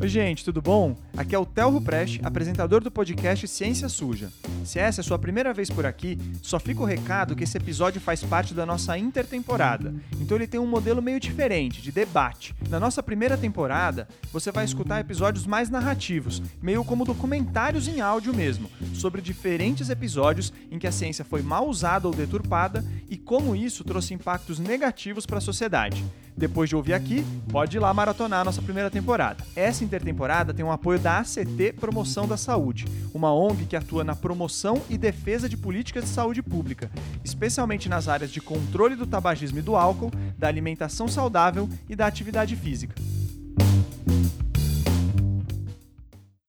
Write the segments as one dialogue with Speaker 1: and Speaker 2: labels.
Speaker 1: Oi, gente, tudo bom? Aqui é o Telro Preste, apresentador do podcast Ciência Suja. Se essa é a sua primeira vez por aqui, só fica o recado que esse episódio faz parte da nossa intertemporada. Então ele tem um modelo meio diferente, de debate. Na nossa primeira temporada, você vai escutar episódios mais narrativos, meio como documentários em áudio mesmo, sobre diferentes episódios em que a ciência foi mal usada ou deturpada e como isso trouxe impactos negativos para a sociedade. Depois de ouvir aqui, pode ir lá maratonar a nossa primeira temporada. Essa intertemporada tem o apoio da ACT Promoção da Saúde, uma ONG que atua na promoção e defesa de políticas de saúde pública, especialmente nas áreas de controle do tabagismo e do álcool, da alimentação saudável e da atividade física.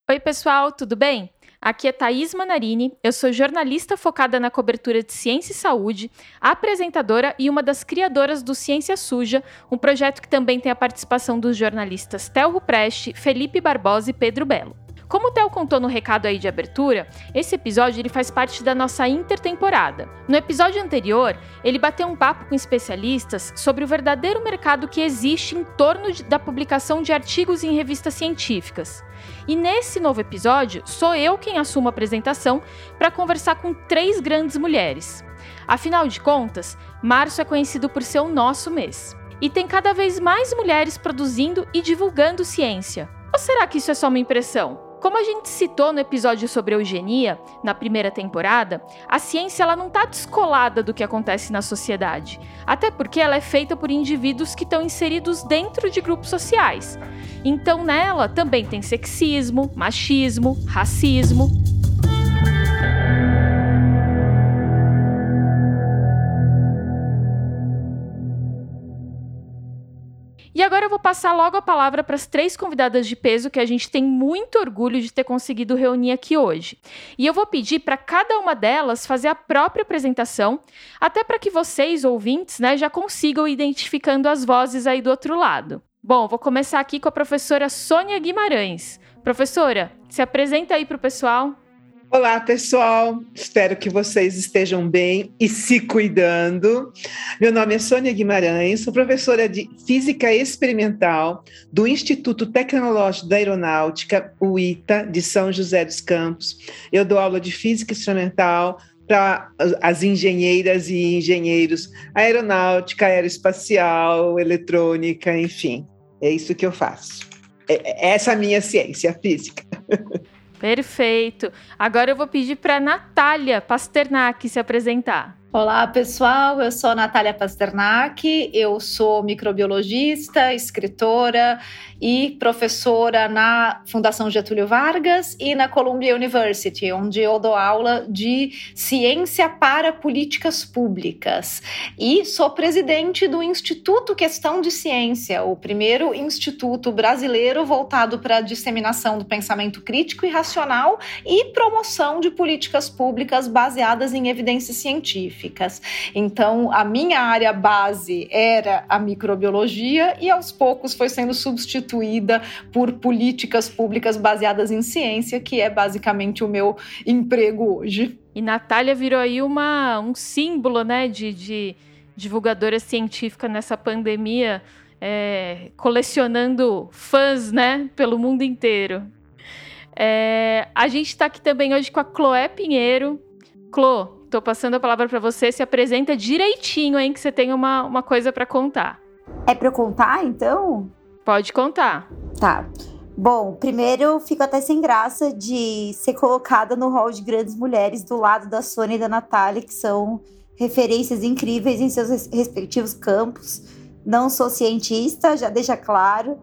Speaker 2: Oi, pessoal, tudo bem? Aqui é Thaís Manarini, eu sou jornalista focada na cobertura de ciência e saúde, apresentadora e uma das criadoras do Ciência Suja, um projeto que também tem a participação dos jornalistas Telro Preste, Felipe Barbosa e Pedro Belo. Como o Theo contou no recado aí de abertura, esse episódio ele faz parte da nossa intertemporada. No episódio anterior, ele bateu um papo com especialistas sobre o verdadeiro mercado que existe em torno de, da publicação de artigos em revistas científicas. E nesse novo episódio, sou eu quem assumo a apresentação para conversar com três grandes mulheres. Afinal de contas, março é conhecido por ser o nosso mês. E tem cada vez mais mulheres produzindo e divulgando ciência. Ou será que isso é só uma impressão? Como a gente citou no episódio sobre eugenia, na primeira temporada, a ciência ela não está descolada do que acontece na sociedade, até porque ela é feita por indivíduos que estão inseridos dentro de grupos sociais. Então nela também tem sexismo, machismo, racismo. E agora eu vou passar logo a palavra para as três convidadas de peso que a gente tem muito orgulho de ter conseguido reunir aqui hoje. E eu vou pedir para cada uma delas fazer a própria apresentação, até para que vocês, ouvintes, né, já consigam identificando as vozes aí do outro lado. Bom, vou começar aqui com a professora Sônia Guimarães. Professora, se apresenta aí para o pessoal.
Speaker 3: Olá, pessoal. Espero que vocês estejam bem e se cuidando. Meu nome é Sônia Guimarães, sou professora de Física Experimental do Instituto Tecnológico da Aeronáutica, o ITA, de São José dos Campos. Eu dou aula de Física Experimental para as engenheiras e engenheiros aeronáutica, aeroespacial, eletrônica, enfim. É isso que eu faço. É, é essa é a minha ciência, a física.
Speaker 2: Perfeito. Agora eu vou pedir para Natália Pasternak se apresentar.
Speaker 4: Olá, pessoal. Eu sou Natália Pasternak, eu sou microbiologista, escritora e professora na Fundação Getúlio Vargas e na Columbia University, onde eu dou aula de ciência para políticas públicas. E sou presidente do Instituto Questão de Ciência, o primeiro instituto brasileiro voltado para a disseminação do pensamento crítico e racional e promoção de políticas públicas baseadas em evidências científicas científicas. Então, a minha área base era a microbiologia e aos poucos foi sendo substituída por políticas públicas baseadas em ciência, que é basicamente o meu emprego hoje.
Speaker 2: E Natália virou aí uma, um símbolo né, de, de divulgadora científica nessa pandemia, é, colecionando fãs né, pelo mundo inteiro. É, a gente está aqui também hoje com a Chloé Pinheiro. Clô, Tô passando a palavra para você. Se apresenta direitinho, hein, que você tem uma, uma coisa para contar.
Speaker 5: É para contar, então?
Speaker 2: Pode contar.
Speaker 5: Tá. Bom, primeiro fico até sem graça de ser colocada no hall de grandes mulheres do lado da Sônia e da Natália, que são referências incríveis em seus respectivos campos. Não sou cientista, já deixa claro.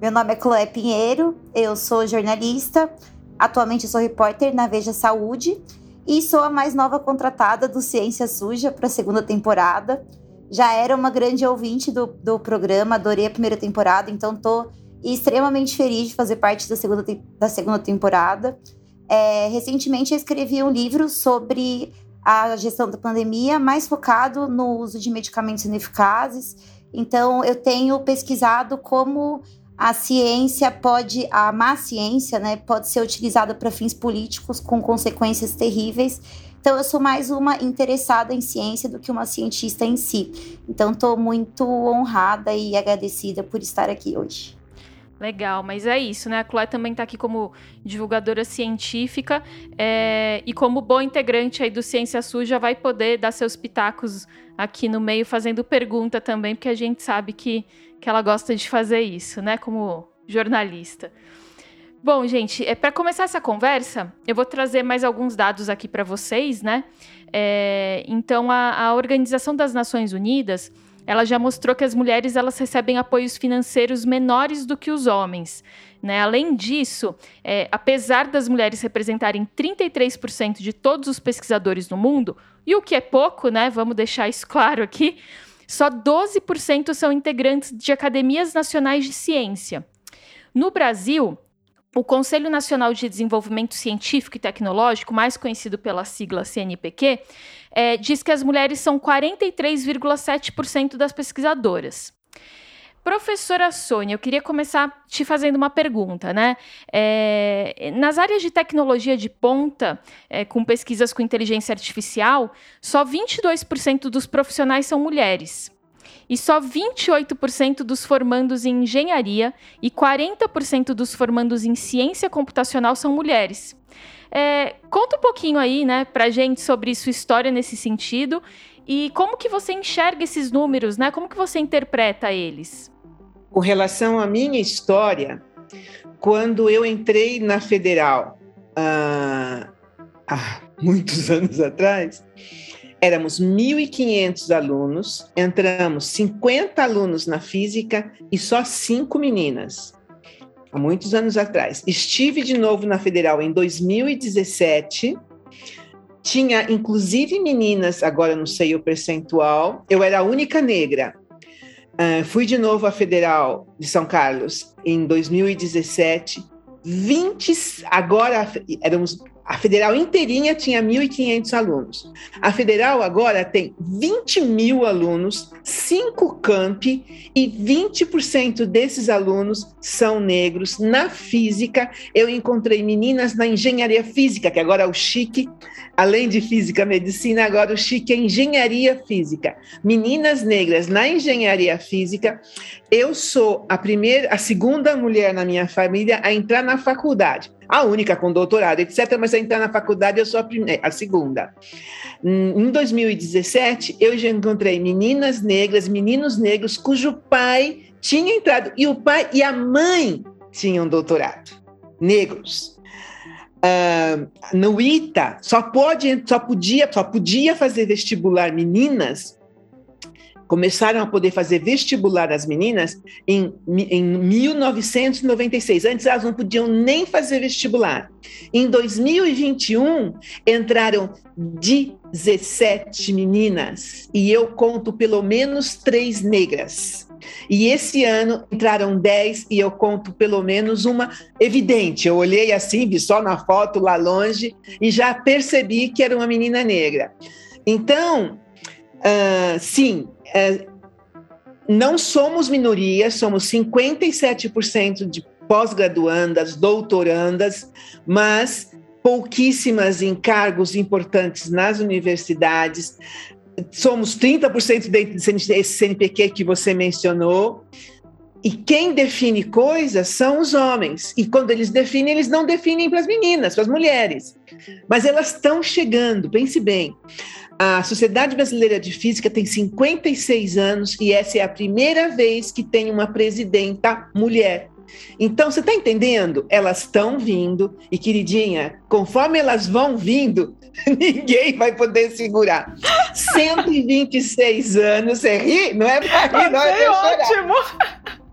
Speaker 5: Meu nome é Chloé Pinheiro, eu sou jornalista. Atualmente sou repórter na Veja Saúde e sou a mais nova contratada do Ciência Suja para a segunda temporada. Já era uma grande ouvinte do, do programa, adorei a primeira temporada, então estou extremamente feliz de fazer parte da segunda, da segunda temporada. É, recentemente eu escrevi um livro sobre a gestão da pandemia, mais focado no uso de medicamentos ineficazes. Então, eu tenho pesquisado como a ciência pode, a má ciência, né, pode ser utilizada para fins políticos com consequências terríveis. Então, eu sou mais uma interessada em ciência do que uma cientista em si. Então, estou muito honrada e agradecida por estar aqui hoje.
Speaker 2: Legal, mas é isso, né? A Chloé também está aqui como divulgadora científica é, e como boa integrante aí do Ciência Suja vai poder dar seus pitacos aqui no meio fazendo pergunta também, porque a gente sabe que, que ela gosta de fazer isso, né? Como jornalista. Bom, gente, é, para começar essa conversa, eu vou trazer mais alguns dados aqui para vocês, né? É, então, a, a Organização das Nações Unidas ela já mostrou que as mulheres elas recebem apoios financeiros menores do que os homens. Né? Além disso, é, apesar das mulheres representarem 33% de todos os pesquisadores no mundo, e o que é pouco, né? Vamos deixar isso claro aqui, só 12% são integrantes de academias nacionais de ciência. No Brasil, o Conselho Nacional de Desenvolvimento Científico e Tecnológico, mais conhecido pela sigla CNPq, é, diz que as mulheres são 43,7% das pesquisadoras. Professora Sônia, eu queria começar te fazendo uma pergunta, né? É, nas áreas de tecnologia de ponta, é, com pesquisas com inteligência artificial, só 22% dos profissionais são mulheres e só 28% dos formandos em engenharia e 40% dos formandos em ciência computacional são mulheres. É, conta um pouquinho aí, né, pra gente sobre sua história nesse sentido e como que você enxerga esses números, né? Como que você interpreta eles?
Speaker 3: Com relação à minha história, quando eu entrei na Federal ah, há muitos anos atrás, éramos 1.500 alunos, entramos 50 alunos na física e só cinco meninas. Há muitos anos atrás. Estive de novo na Federal em 2017. Tinha inclusive meninas, agora não sei o percentual. Eu era a única negra. Uh, fui de novo à Federal de São Carlos em 2017. 20, agora éramos a federal inteirinha tinha 1.500 alunos. A federal agora tem 20 mil alunos, cinco campi, e 20% desses alunos são negros. Na física, eu encontrei meninas na engenharia física, que agora é o chique, além de física medicina, agora o chique é engenharia física. Meninas negras na engenharia física. Eu sou a primeira, a segunda mulher na minha família a entrar na faculdade a única com doutorado, etc. Mas a entrar na faculdade eu sou a, primeira, a segunda. Em 2017, eu já encontrei meninas negras, meninos negros, cujo pai tinha entrado, e o pai e a mãe tinham doutorado, negros. Uh, no ITA só pode, só podia, só podia fazer vestibular meninas começaram a poder fazer vestibular as meninas em, em 1996. Antes elas não podiam nem fazer vestibular. Em 2021, entraram 17 meninas e eu conto pelo menos três negras. E esse ano entraram 10 e eu conto pelo menos uma evidente. Eu olhei assim, vi só na foto lá longe e já percebi que era uma menina negra. Então, uh, sim, é, não somos minoria, somos 57% de pós-graduandas, doutorandas, mas pouquíssimas em cargos importantes nas universidades. Somos 30% desse CNPq que você mencionou. E quem define coisas são os homens. E quando eles definem, eles não definem para as meninas, para as mulheres. Mas elas estão chegando, pense bem. A Sociedade Brasileira de Física tem 56 anos e essa é a primeira vez que tem uma presidenta mulher. Então, você está entendendo? Elas estão vindo e, queridinha, conforme elas vão vindo, ninguém vai poder segurar. 126 anos, você ri? Não é para rir, não é para
Speaker 2: ótimo!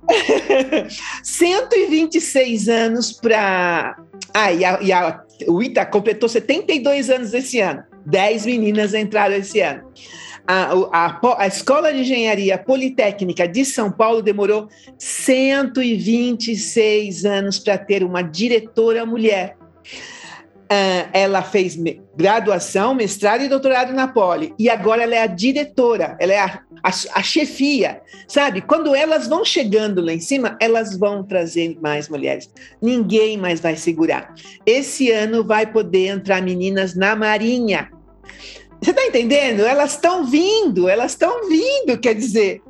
Speaker 3: 126 anos para. Ah, e a, e a, o ITA completou 72 anos esse ano. 10 meninas entraram esse ano. A, a, a, Escola de Engenharia Politécnica de São Paulo demorou 126 anos para ter uma diretora mulher. Uh, ela fez graduação, mestrado e doutorado na Poli. E agora ela é a diretora, ela é a, a, a, chefia. Sabe? Quando elas vão chegando lá em cima, elas vão trazer mais mulheres. Ninguém mais vai segurar. Esse ano vai poder entrar meninas na Marinha. Você está entendendo? Elas estão vindo, elas estão vindo, quer dizer.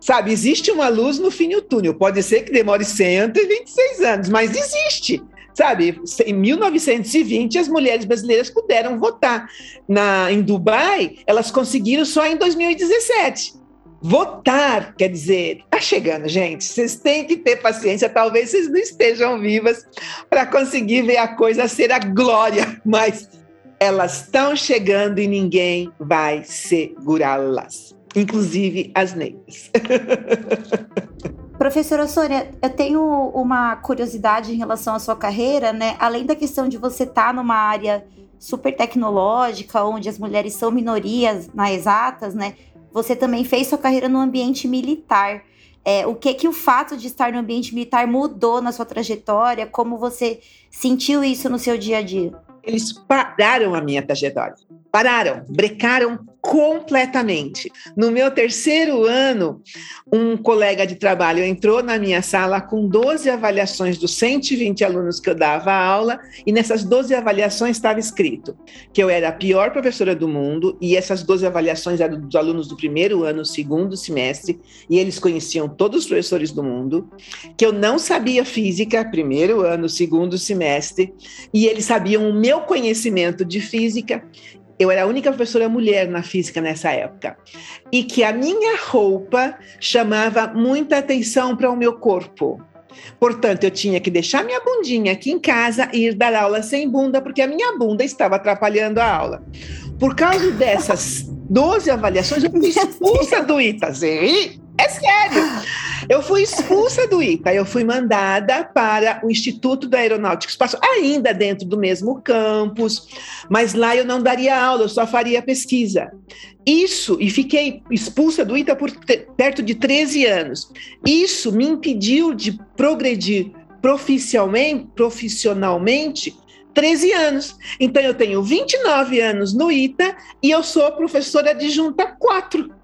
Speaker 3: Sabe, existe uma luz no fim do túnel. Pode ser que demore 126 anos, mas existe. Sabe, em 1920 as mulheres brasileiras puderam votar. Na, em Dubai, elas conseguiram só em 2017. Votar, quer dizer, tá chegando, gente. Vocês têm que ter paciência. Talvez vocês não estejam vivas para conseguir ver a coisa ser a glória, mas elas estão chegando e ninguém vai segurá-las, inclusive as negras.
Speaker 5: Professora Sônia, eu tenho uma curiosidade em relação à sua carreira, né? Além da questão de você estar tá numa área super tecnológica, onde as mulheres são minorias na exatas, né? Você também fez sua carreira no ambiente militar. É, o que que o fato de estar no ambiente militar mudou na sua trajetória? Como você sentiu isso no seu dia a dia?
Speaker 3: Eles pararam a minha trajetória. Pararam, brecaram completamente. No meu terceiro ano, um colega de trabalho entrou na minha sala com 12 avaliações dos 120 alunos que eu dava aula, e nessas 12 avaliações estava escrito que eu era a pior professora do mundo, e essas 12 avaliações eram dos alunos do primeiro ano, segundo semestre, e eles conheciam todos os professores do mundo, que eu não sabia física, primeiro ano, segundo semestre, e eles sabiam o meu conhecimento de física, eu era a única professora mulher na física nessa época, e que a minha roupa chamava muita atenção para o meu corpo. Portanto, eu tinha que deixar minha bundinha aqui em casa e ir dar aula sem bunda, porque a minha bunda estava atrapalhando a aula. Por causa dessas 12 avaliações, eu fui expulsa do ITAZI. É sério. Eu fui expulsa do ITA, eu fui mandada para o Instituto da Aeronáutica e Espaço, ainda dentro do mesmo campus, mas lá eu não daria aula, eu só faria pesquisa. Isso, e fiquei expulsa do ITA por perto de 13 anos. Isso me impediu de progredir profissionalmente, profissionalmente 13 anos. Então, eu tenho 29 anos no ITA e eu sou professora adjunta 4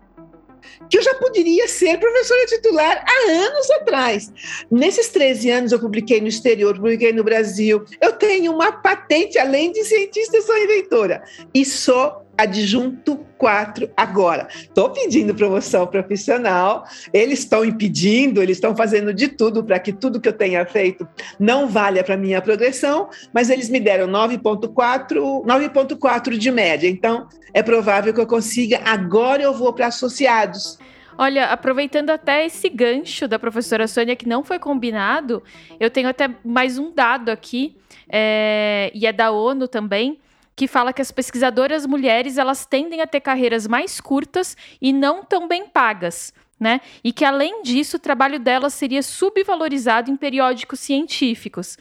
Speaker 3: que eu já poderia ser professora titular há anos atrás. Nesses 13 anos, eu publiquei no exterior, publiquei no Brasil. Eu tenho uma patente, além de cientista, sou inventora. E sou adjunto 4 agora. Estou pedindo promoção profissional, eles estão impedindo, eles estão fazendo de tudo para que tudo que eu tenha feito não valha para minha progressão, mas eles me deram 9.4, 9.4 de média. Então, é provável que eu consiga. Agora eu vou para associados.
Speaker 2: Olha, aproveitando até esse gancho da professora Sônia, que não foi combinado, eu tenho até mais um dado aqui, é, e é da ONU também, que fala que as pesquisadoras mulheres elas tendem a ter carreiras mais curtas e não tão bem pagas. Né? E que, além disso, o trabalho delas seria subvalorizado em periódicos científicos.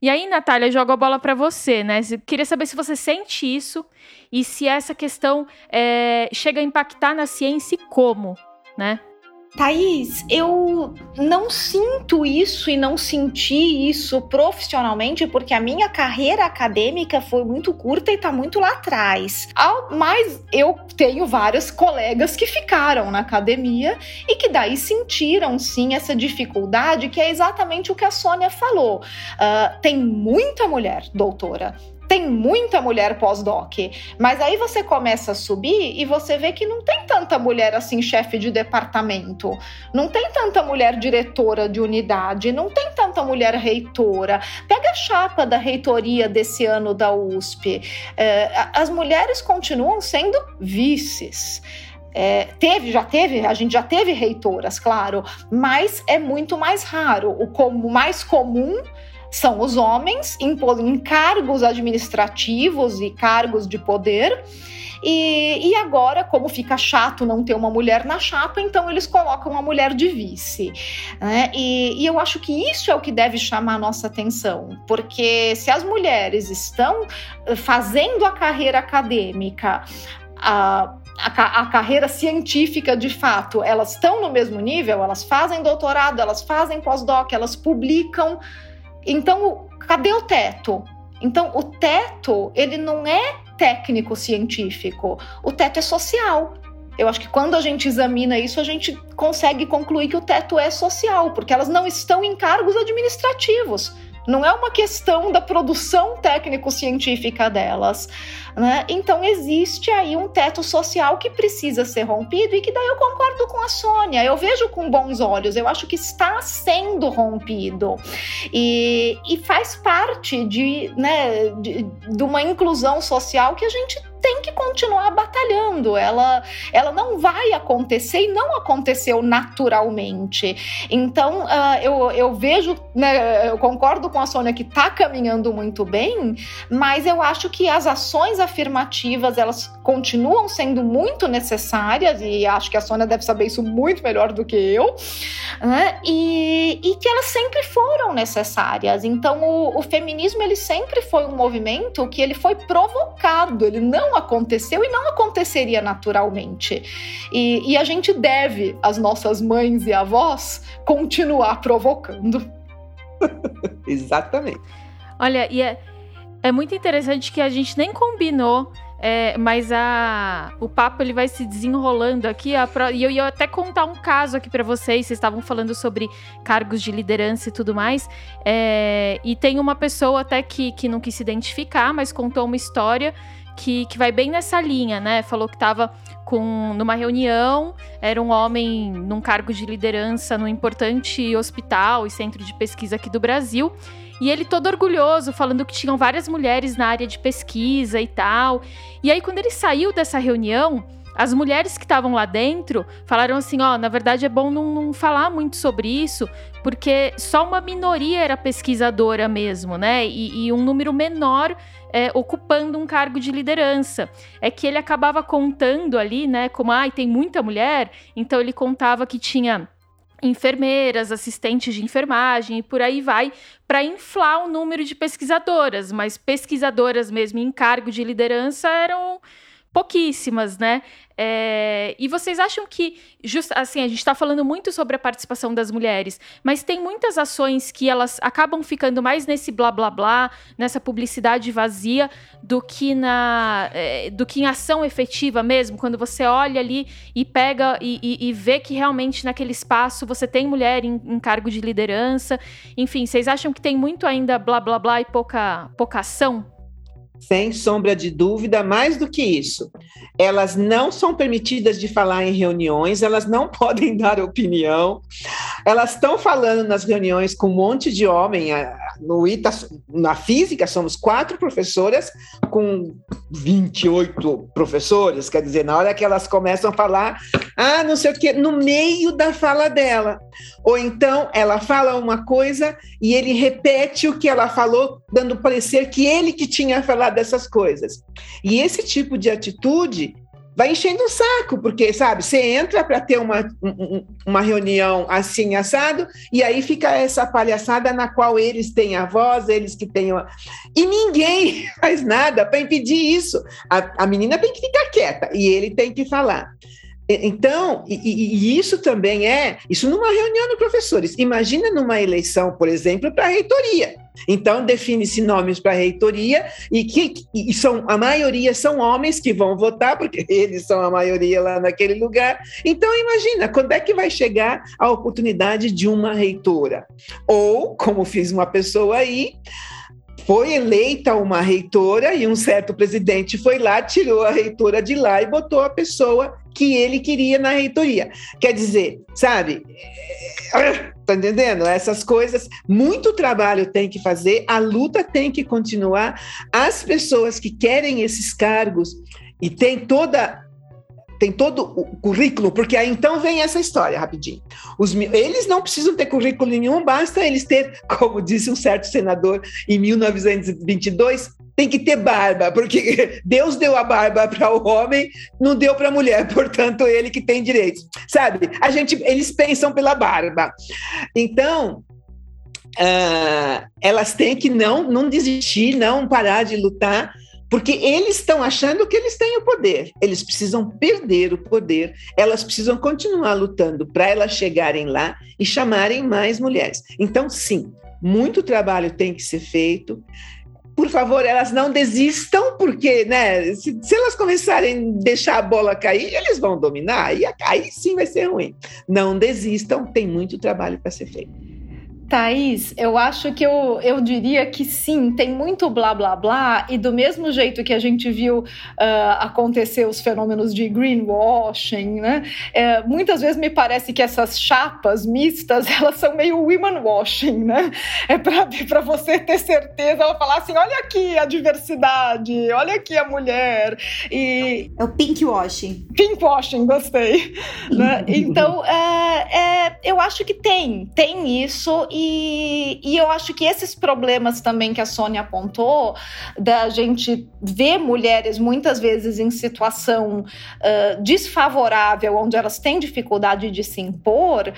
Speaker 2: E aí, Natália, jogo a bola para você, né? Queria saber se você sente isso e se essa questão é, chega a impactar na ciência e como, né?
Speaker 4: Thaís, eu não sinto isso e não senti isso profissionalmente porque a minha carreira acadêmica foi muito curta e está muito lá atrás. Mas eu tenho vários colegas que ficaram na academia e que daí sentiram sim essa dificuldade, que é exatamente o que a Sônia falou. Uh, tem muita mulher doutora tem muita mulher pós-doc, mas aí você começa a subir e você vê que não tem tanta mulher assim chefe de departamento, não tem tanta mulher diretora de unidade, não tem tanta mulher reitora. Pega a chapa da reitoria desse ano da USP, é, as mulheres continuam sendo vices. É, teve, já teve, a gente já teve reitoras, claro, mas é muito mais raro. O como mais comum são os homens em, em cargos administrativos e cargos de poder. E, e, agora, como fica chato não ter uma mulher na chapa, então eles colocam uma mulher de vice. Né? E, e, eu acho que isso é o que deve chamar a nossa atenção, porque se as mulheres estão eh, fazendo a carreira acadêmica, a, a, a, carreira científica de fato, elas estão no mesmo nível, elas fazem doutorado, elas fazem pós-doc, elas publicam então, cadê o teto? Então, o teto, ele não é técnico científico, o teto é social. Eu acho que quando a gente examina isso, a gente consegue concluir que o teto é social, porque elas não estão em cargos administrativos. Não é uma questão da produção técnico-científica delas. Né? Então existe aí um teto social que precisa ser rompido e que daí eu concordo com a Sônia. Eu vejo com bons olhos, eu acho que está sendo rompido. E, e faz parte de, né, de, de uma inclusão social que a gente tem que continuar batalhando. Ela, ela não vai acontecer e não aconteceu naturalmente. Então, uh, eu, eu vejo, né, eu concordo com a Sônia que está caminhando muito bem, mas eu acho que as ações afirmativas elas continuam sendo muito necessárias e acho que a Sônia deve saber isso muito melhor do que eu, né? E, e que elas sempre foram necessárias. Então, o, o feminismo ele sempre foi um movimento que ele foi provocado, ele não não aconteceu e não aconteceria naturalmente. E, e a gente deve, as nossas mães e avós, continuar provocando.
Speaker 3: Exatamente.
Speaker 2: Olha, e é, é muito interessante que a gente nem combinou é, mas a, o papo ele vai se desenrolando aqui. A, e eu ia até contar um caso aqui para vocês. Vocês estavam falando sobre cargos de liderança e tudo mais. É, e tem uma pessoa até que, que não quis se identificar, mas contou uma história que, que vai bem nessa linha, né? Falou que estava com numa reunião, era um homem num cargo de liderança num importante hospital e centro de pesquisa aqui do Brasil. E ele todo orgulhoso, falando que tinham várias mulheres na área de pesquisa e tal. E aí, quando ele saiu dessa reunião, as mulheres que estavam lá dentro falaram assim: ó, oh, na verdade é bom não, não, falar muito sobre isso, porque só uma minoria era pesquisadora mesmo, né? E, e um número menor é, ocupando um cargo de liderança. É que ele acabava contando ali, né, como ah, tem muita mulher, então ele contava que tinha enfermeiras, assistentes de enfermagem e por aí vai, para inflar o número de pesquisadoras, mas pesquisadoras mesmo em cargo de liderança eram pouquíssimas, né? É, e vocês acham que, just, assim, a gente está falando muito sobre a participação das mulheres, mas tem muitas ações que elas acabam ficando mais nesse blá blá blá, nessa publicidade vazia, do que na, é, do que em ação efetiva mesmo, quando você olha ali e pega e, e, e vê que realmente naquele espaço você tem mulher em, em, cargo de liderança. Enfim, vocês acham que tem muito ainda blá blá blá e pouca, pouca ação
Speaker 3: sem sombra de dúvida, mais do que isso. Elas não são permitidas de falar em reuniões, elas não podem dar opinião, elas estão falando nas reuniões com um monte de homem. No ITA, na física, somos quatro professoras com 28 professores, quer dizer, na hora que elas começam a falar, ah, não sei o quê, no meio da fala dela. Ou então ela fala uma coisa e ele repete o que ela falou, dando parecer que ele que tinha falado dessas coisas. E esse tipo de atitude vai enchendo o saco, porque, sabe, você entra para ter uma, uma reunião assim, assado, e aí fica essa palhaçada na qual eles têm a voz, eles que têm. A... E ninguém faz nada para impedir isso. A, a menina tem que ficar quieta e ele tem que falar. Então, e, e, isso também é, isso numa reunião de professores. Imagina numa eleição, por exemplo, para a reitoria. Então, define-se nomes para a reitoria e que e são a maioria são homens que vão votar, porque eles são a maioria lá naquele lugar. Então, imagina, quando é que vai chegar a oportunidade de uma reitora? Ou, como fiz uma pessoa aí, foi eleita uma reitora e um certo presidente foi lá, tirou a reitora de lá e botou a pessoa que ele queria na reitoria. Quer dizer, sabe? Tá entendendo? Essas coisas, muito trabalho tem que fazer, a luta tem que continuar. As pessoas que querem esses cargos e tem toda tem todo o currículo, porque aí então vem essa história rapidinho. Os, eles não precisam ter currículo nenhum, basta eles ter, como disse um certo senador em 1922, tem que ter barba, porque Deus deu a barba para o homem, não deu para a mulher, portanto ele que tem direitos. Sabe? A gente, eles pensam pela barba. Então, uh, elas têm que não, não desistir, não parar de lutar, porque eles estão achando que eles têm o poder. Eles precisam perder o poder. Elas precisam continuar lutando para elas chegarem lá e chamarem mais mulheres. Então, sim, muito trabalho tem que ser feito por favor, elas não desistam, porque né, se, se, elas começarem a deixar a bola cair, eles vão dominar, e aí sim vai ser ruim. Não desistam, tem muito trabalho para ser feito.
Speaker 4: Thaís, eu acho que eu, eu diria que sim, tem muito blá blá blá, e do mesmo jeito que a gente viu uh, acontecer os fenômenos de greenwashing, né? É, muitas vezes me parece que essas chapas mistas elas são meio women washing, né? É para você ter certeza, ela falar assim: olha aqui a diversidade, olha aqui a mulher. E...
Speaker 5: É o pink washing.
Speaker 4: Pink washing, gostei. né? Então, é, é, eu acho que tem, tem isso. E e, eu acho que esses problemas também que a Sônia apontou, da gente ver mulheres muitas vezes em situação uh, desfavorável, onde elas têm dificuldade de se impor,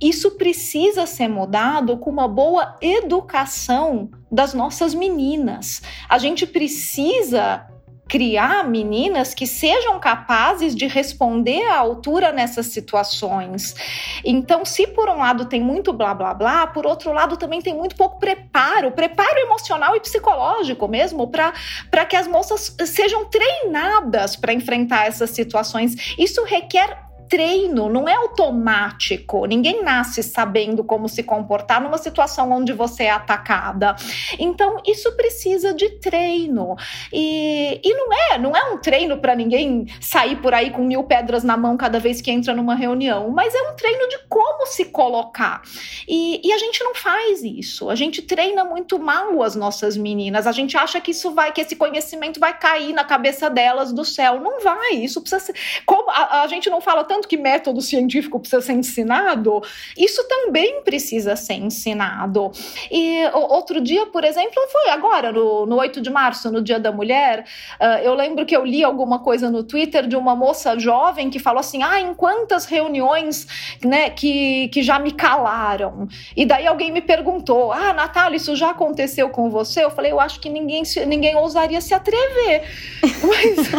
Speaker 4: isso precisa ser mudado com uma boa educação das nossas meninas. A gente precisa criar meninas que sejam capazes de responder à altura nessas situações. Então, se por um lado tem muito blá blá blá, por outro lado também tem muito pouco preparo, preparo emocional e psicológico mesmo, para que as moças sejam treinadas para enfrentar essas situações. Isso requer treino, não é automático. Ninguém nasce sabendo como se comportar numa situação onde você é atacada. Então, isso precisa de treino. E, e não é, não é um treino para ninguém sair por aí com mil pedras na mão cada vez que entra numa reunião, mas é um treino de como se colocar. E, e a gente não faz isso. A gente treina muito mal as nossas meninas. A gente acha que isso vai, que esse conhecimento vai cair na cabeça delas do céu. Não vai. Isso precisa ser. Como a, a gente não fala tanto tanto que método científico precisa ser ensinado, isso também precisa ser ensinado. E outro dia, por exemplo, foi agora, no, no 8 de março, no Dia da Mulher, uh, eu lembro que eu li alguma coisa no Twitter de uma moça jovem que falou assim: ah, em quantas reuniões né, que, que já me calaram? E daí alguém me perguntou: ah, Natália, isso já aconteceu com você? Eu falei: eu acho que ninguém, ninguém ousaria se atrever. Mas,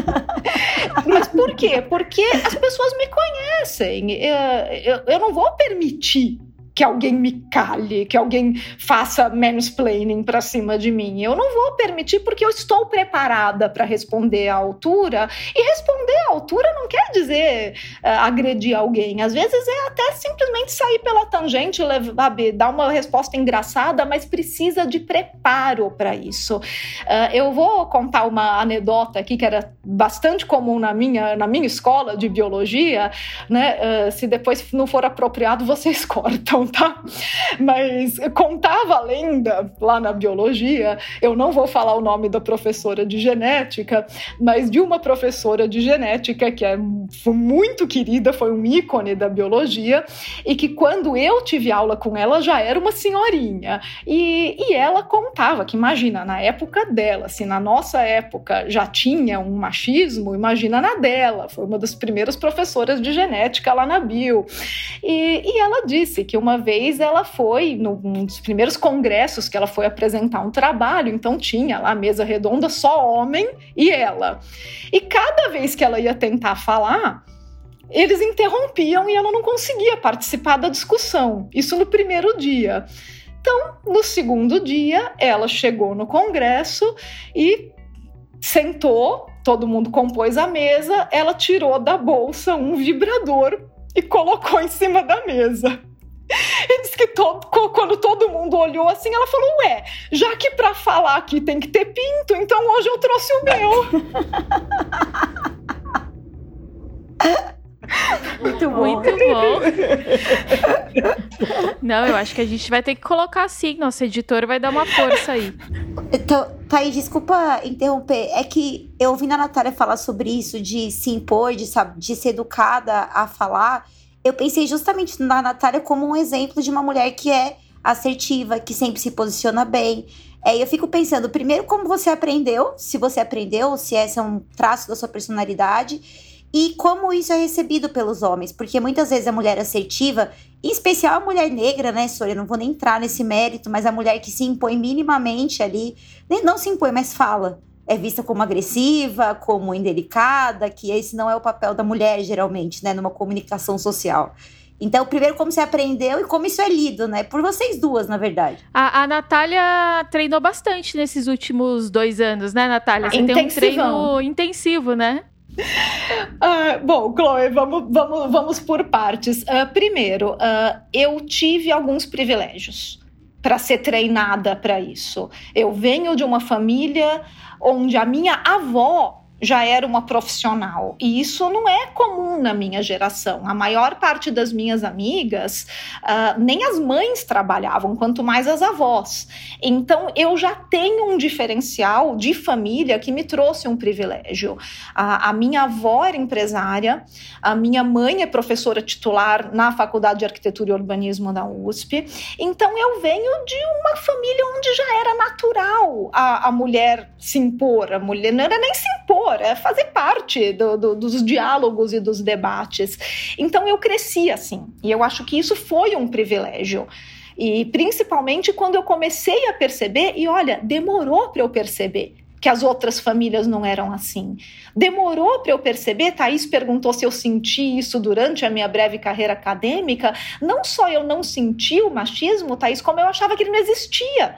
Speaker 4: mas por quê? Porque as pessoas me conhecem conhecem. Eu, eu, eu não vou permitir que alguém me cale, que alguém faça mansplaining para cima de mim. Eu não vou permitir porque eu estou preparada para responder à altura. E responder à altura não quer dizer uh, agredir alguém. Às vezes é até simplesmente sair pela tangente, levar, dar uma resposta engraçada, mas precisa de preparo para isso. Uh, eu vou contar uma anedota aqui que era bastante comum na minha, na minha escola de biologia, né? Uh, se depois não for apropriado, vocês cortam Mas contava a lenda lá na biologia, eu não vou falar o nome da professora de genética, mas de uma professora de genética que é muito querida, foi um ícone da biologia, e que quando eu tive aula com ela já era uma senhorinha. E, e ela contava que, imagina, na época dela, se na nossa época já tinha um machismo, imagina na dela. Foi uma das primeiras professoras de genética lá na bio. E, e ela disse que uma uma vez ela foi, num dos primeiros congressos que ela foi apresentar um trabalho, então tinha lá a mesa redonda, só homem e ela. E cada vez que ela ia tentar falar, eles interrompiam e ela não conseguia participar da discussão. Isso no primeiro dia. Então, no segundo dia, ela chegou no congresso e sentou, todo mundo compôs a mesa, ela tirou da bolsa um vibrador e colocou em cima da mesa. E disse que todo, quando todo mundo olhou assim, ela falou: Ué, já que para falar aqui tem que ter pinto, então hoje eu trouxe o meu.
Speaker 2: Muito bom. Muito bom. Não, eu acho que a gente vai ter que colocar assim. Nossa editora vai dar uma força aí.
Speaker 5: Então, Thaís, desculpa interromper. É que eu ouvi a Natália falar sobre isso, de se impor, de, de ser educada a falar eu pensei justamente na Natália como um exemplo de uma mulher que é assertiva, que sempre se posiciona bem. É, eu fico pensando, primeiro, como você aprendeu, se você aprendeu, se esse é um traço da sua personalidade, e como isso é recebido pelos homens, porque muitas vezes a mulher assertiva, em especial a mulher negra, né, Sônia? Não vou nem entrar nesse mérito, mas a mulher que se impõe minimamente ali, não se impõe, mas fala é vista como agressiva, como indelicada, que esse não é o papel da mulher, geralmente, né, numa comunicação social. Então, primeiro, como você aprendeu e como isso é lido, né? Por vocês duas, na verdade.
Speaker 2: A, a Natália treinou bastante nesses últimos dois anos, né, Natália? Você tem um treino intensivo, né?
Speaker 4: Uh, bom, Chloe, vamos, vamos, vamos por partes. Uh, primeiro, uh, eu tive alguns privilégios para ser treinada para isso. Eu venho de uma família onde a minha avó já era uma profissional. E isso não é comum na minha geração. A maior parte das minhas amigas, uh, nem as mães trabalhavam, quanto mais as avós. Então, eu já tenho um diferencial de família que me trouxe um privilégio. A, a minha avó era empresária, a minha mãe é professora titular na Faculdade de Arquitetura e Urbanismo da USP. Então, eu venho de uma família onde já era natural a, a mulher se impor. A mulher não era nem se impor é fazer parte do, do, dos diálogos e dos debates. Então eu cresci assim, e eu acho que isso foi um privilégio. E principalmente quando eu comecei a perceber, e olha, demorou para eu perceber que as outras famílias não eram assim. Demorou para eu perceber, Thaís perguntou se eu senti isso durante a minha breve carreira acadêmica. Não só eu não senti o machismo, Thaís, como eu achava que ele não existia.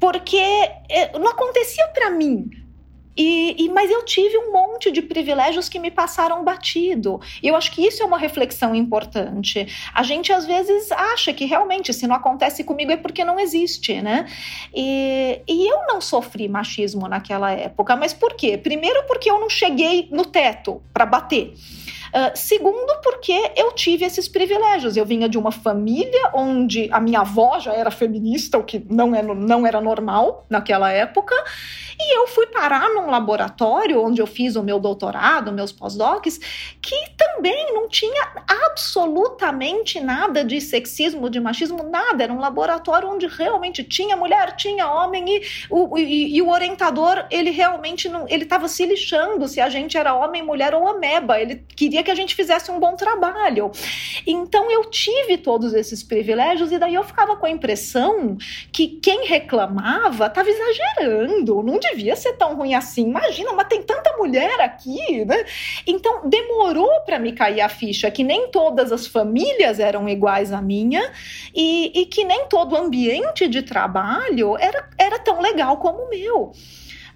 Speaker 4: Porque eh, não acontecia para mim. E, e, mas eu tive um monte de privilégios que me passaram batido. E eu acho que isso é uma reflexão importante. A gente às vezes acha que realmente se não acontece comigo é porque não existe, né? E, e eu não sofri machismo naquela época. Mas por quê? Primeiro porque eu não cheguei no teto para bater. Uh, segundo, porque eu tive esses privilégios. Eu vinha de uma família onde a minha avó já era feminista, o que não, é, não era normal naquela época. E eu fui parar num laboratório onde eu fiz o meu doutorado, meus pós-docs, que também não tinha absolutamente nada de sexismo, de machismo, nada. Era um laboratório onde realmente tinha mulher, tinha homem e o, e, e o orientador, ele realmente não, ele estava se lixando se a gente era homem, mulher ou ameba. Ele queria que a gente fizesse um bom trabalho. Então eu tive todos esses privilégios e daí eu ficava com a impressão que quem reclamava estava exagerando, não devia ser tão ruim assim. Imagina, mas tem tanta mulher aqui, né? Então demorou para me cair a ficha que nem todas as famílias eram iguais à minha e, e que nem todo ambiente de trabalho era, era tão legal como o meu.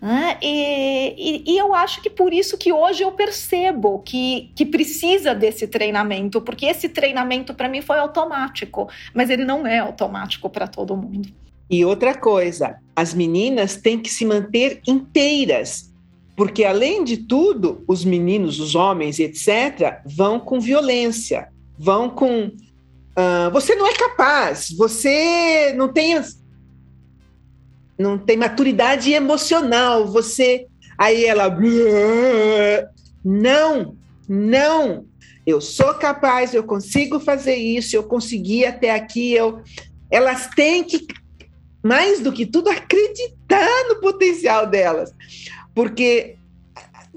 Speaker 4: Né? E, e, e, eu acho que por isso que hoje eu percebo que, que precisa desse treinamento, porque esse treinamento para mim foi automático, mas ele não é automático para todo mundo.
Speaker 3: E outra coisa, as meninas têm que se manter inteiras, porque além de tudo, os meninos, os homens, etc., vão com violência, vão com. Uh, você não é capaz, você não tem, não tem maturidade emocional, você. Aí ela. Não, não. Eu sou capaz, eu consigo fazer isso, eu consegui até aqui. Eu... Elas têm que mais do que tudo, acreditar no potencial delas. Porque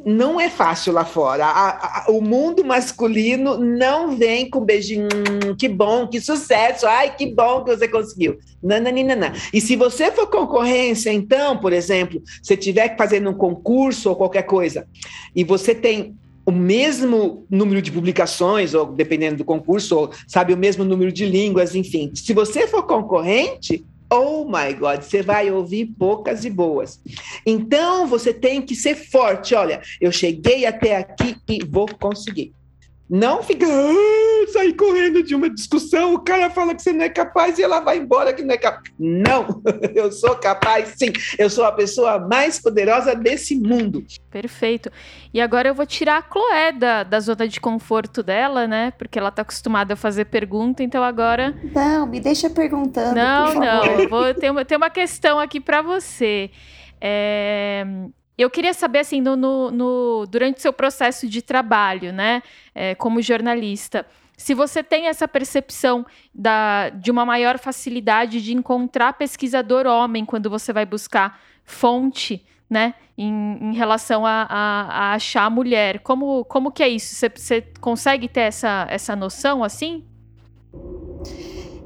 Speaker 3: não é fácil lá fora. A, a, o mundo masculino não vem com beijinho, hum, que bom, que sucesso, ai, que bom que você conseguiu. Não. E se você for concorrência, então, por exemplo, se tiver que fazer um concurso ou qualquer coisa, e você tem o mesmo número de publicações, ou dependendo do concurso, ou sabe, o mesmo número de línguas, enfim. Se você for concorrente, Oh my God, você vai ouvir poucas e boas. Então você tem que ser forte. Olha, eu cheguei até aqui e vou conseguir. Não fica ah, sair correndo de uma discussão, o cara fala que você não é capaz e ela vai embora que não é capaz. Não, eu sou capaz sim. Eu sou a pessoa mais poderosa desse mundo.
Speaker 2: Perfeito. E agora eu vou tirar a Chloé da, da zona de conforto dela, né? Porque ela tá acostumada a fazer pergunta, então agora.
Speaker 5: Não, me deixa perguntando.
Speaker 2: Não, não. Vou ter uma, ter uma questão aqui para você. É, eu queria saber, assim, no, no, no durante o seu processo de trabalho, né, é, como jornalista, se você tem essa percepção da, de uma maior facilidade de encontrar pesquisador homem quando você vai buscar fonte, né, em, em relação a, a, a, achar mulher. Como, como que é isso? Você, você consegue ter essa, essa noção, assim?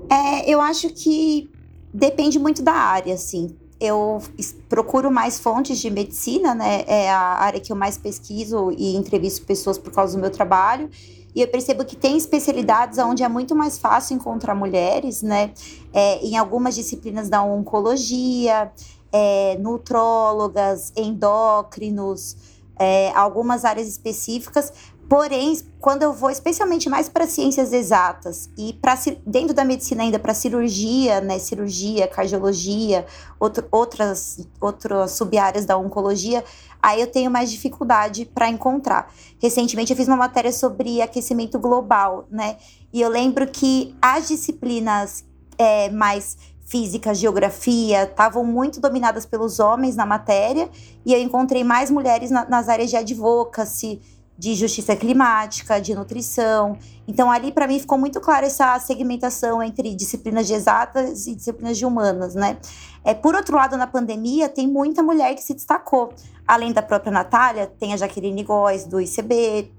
Speaker 5: É, eu acho que depende muito da área, assim eu procuro mais fontes de medicina, né? É a área que eu mais pesquiso e entrevisto pessoas por causa do meu trabalho. E eu percebo que tem especialidades onde é muito mais fácil encontrar mulheres, né? É, em algumas disciplinas da oncologia, é, nutrólogas, endócrinos, é, algumas áreas específicas, Porém, quando eu vou especialmente mais para ciências exatas e para dentro da medicina ainda para cirurgia, né, cirurgia, cardiologia, outro, outras outras sub-áreas da oncologia, aí eu tenho mais dificuldade para encontrar. Recentemente eu fiz uma matéria sobre aquecimento global, né? E eu lembro que as disciplinas é, mais física, geografia, estavam muito dominadas pelos homens na matéria, e eu encontrei mais mulheres na, nas áreas de advocacy, de justiça climática, de nutrição. Então, ali para mim ficou muito claro essa segmentação entre disciplinas de exatas e disciplinas de humanas, né? É, por outro lado, na pandemia, tem muita mulher que se destacou. Além da própria Natália, tem a Jaqueline Góes, do ICB.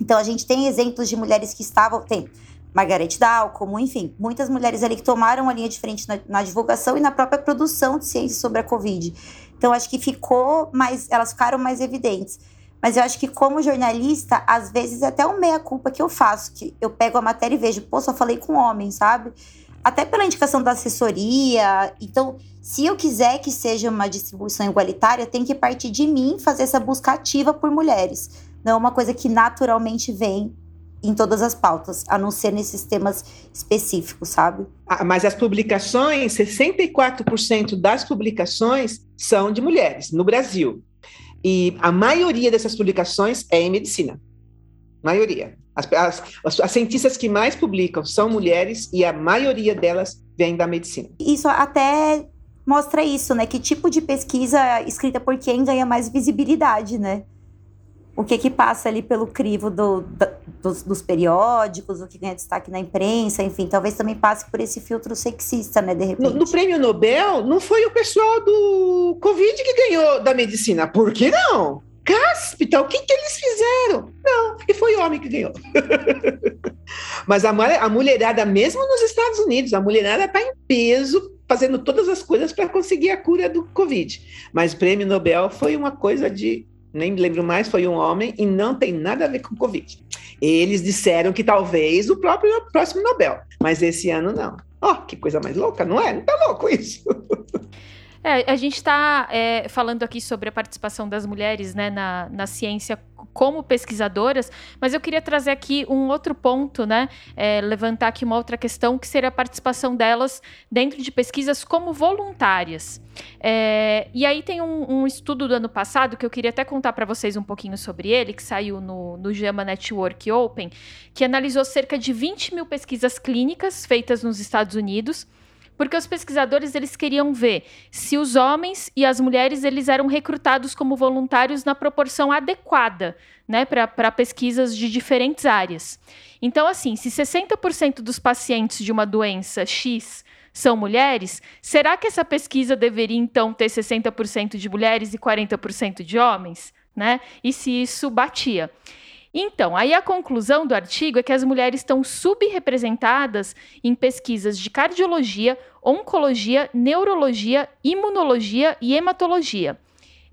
Speaker 5: Então, a gente tem exemplos de mulheres que estavam. Tem Margaret Dow, como, enfim, muitas mulheres ali que tomaram a linha de frente na, na divulgação e na própria produção de ciência sobre a Covid. Então, acho que ficou mais. Elas ficaram mais evidentes. Mas eu acho que como jornalista, às vezes é até uma meia-culpa que eu faço, que eu pego a matéria e vejo, pô, só falei com homem, sabe? Até pela indicação da assessoria. Então, se eu quiser que seja uma distribuição igualitária, tem que partir de mim fazer essa busca ativa por mulheres. Não é uma coisa que naturalmente vem em todas as pautas, a não ser nesses temas específicos, sabe?
Speaker 3: Ah, mas as publicações, 64% das publicações são de mulheres no Brasil. E a maioria dessas publicações é em medicina. Maioria. As, as, as, cientistas que mais publicam são mulheres e a maioria delas vem da medicina.
Speaker 5: Isso até mostra isso, né? Que tipo de pesquisa escrita por quem ganha mais visibilidade, né? O que que passa ali pelo crivo do, dos, dos, periódicos, o que ganha destaque na imprensa, enfim, talvez também passe por esse filtro sexista, né, de repente.
Speaker 3: No, no prêmio Nobel, não foi o pessoal do Covid que ganhou da medicina, por que não? Cáspita, o que, que eles fizeram? Não, e foi homem que ganhou. Mas a, a mulherada, mesmo nos Estados Unidos, a mulherada está em peso fazendo todas as coisas para conseguir a cura do Covid. Mas o prêmio Nobel foi uma coisa de nem me lembro mais, foi um homem e não tem nada a ver com Covid. Eles disseram que talvez o próprio próximo Nobel, mas esse ano não. Ó, oh, que coisa mais louca, não é? Não tá louco isso?
Speaker 2: É, a gente está é, falando aqui sobre a participação das mulheres né, na, na ciência como pesquisadoras, mas eu queria trazer aqui um outro ponto, né? É, levantar aqui uma outra questão, que seria a participação delas dentro de pesquisas como voluntárias. É, e aí tem um, um, estudo do ano passado que eu queria até contar para vocês um pouquinho sobre ele, que saiu no, no Network Open, que analisou cerca de 20 mil pesquisas clínicas feitas nos Estados Unidos porque os pesquisadores eles queriam ver se os homens e as mulheres eles eram recrutados como voluntários na proporção adequada, né, para pesquisas de diferentes áreas. Então, assim, se 60% dos pacientes de uma doença X são mulheres, será que essa pesquisa deveria então ter 60% de mulheres e 40% de homens, né? E se isso batia? Então, aí a conclusão do artigo é que as mulheres estão subrepresentadas em pesquisas de cardiologia, oncologia, neurologia, imunologia e hematologia.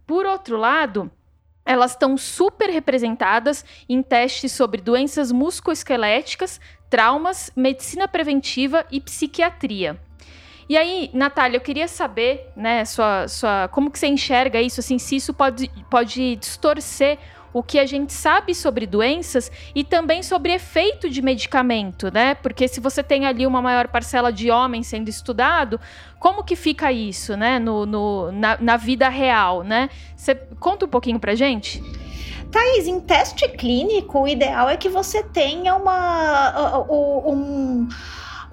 Speaker 2: Por outro lado, elas estão super representadas em testes sobre doenças musculoesqueléticas, traumas, medicina preventiva e psiquiatria. E aí, Natália, eu queria saber, né, sua, sua, como que você enxerga isso, assim, se isso pode, pode distorcer o que a gente sabe sobre doenças e também sobre efeito de medicamento, né? Porque se você tem ali uma maior parcela de homens sendo estudado, como que fica isso, né? No, no na, na vida real, né? Você conta um pouquinho pra gente?
Speaker 4: Thaís, em teste clínico, o ideal é que você tenha uma, um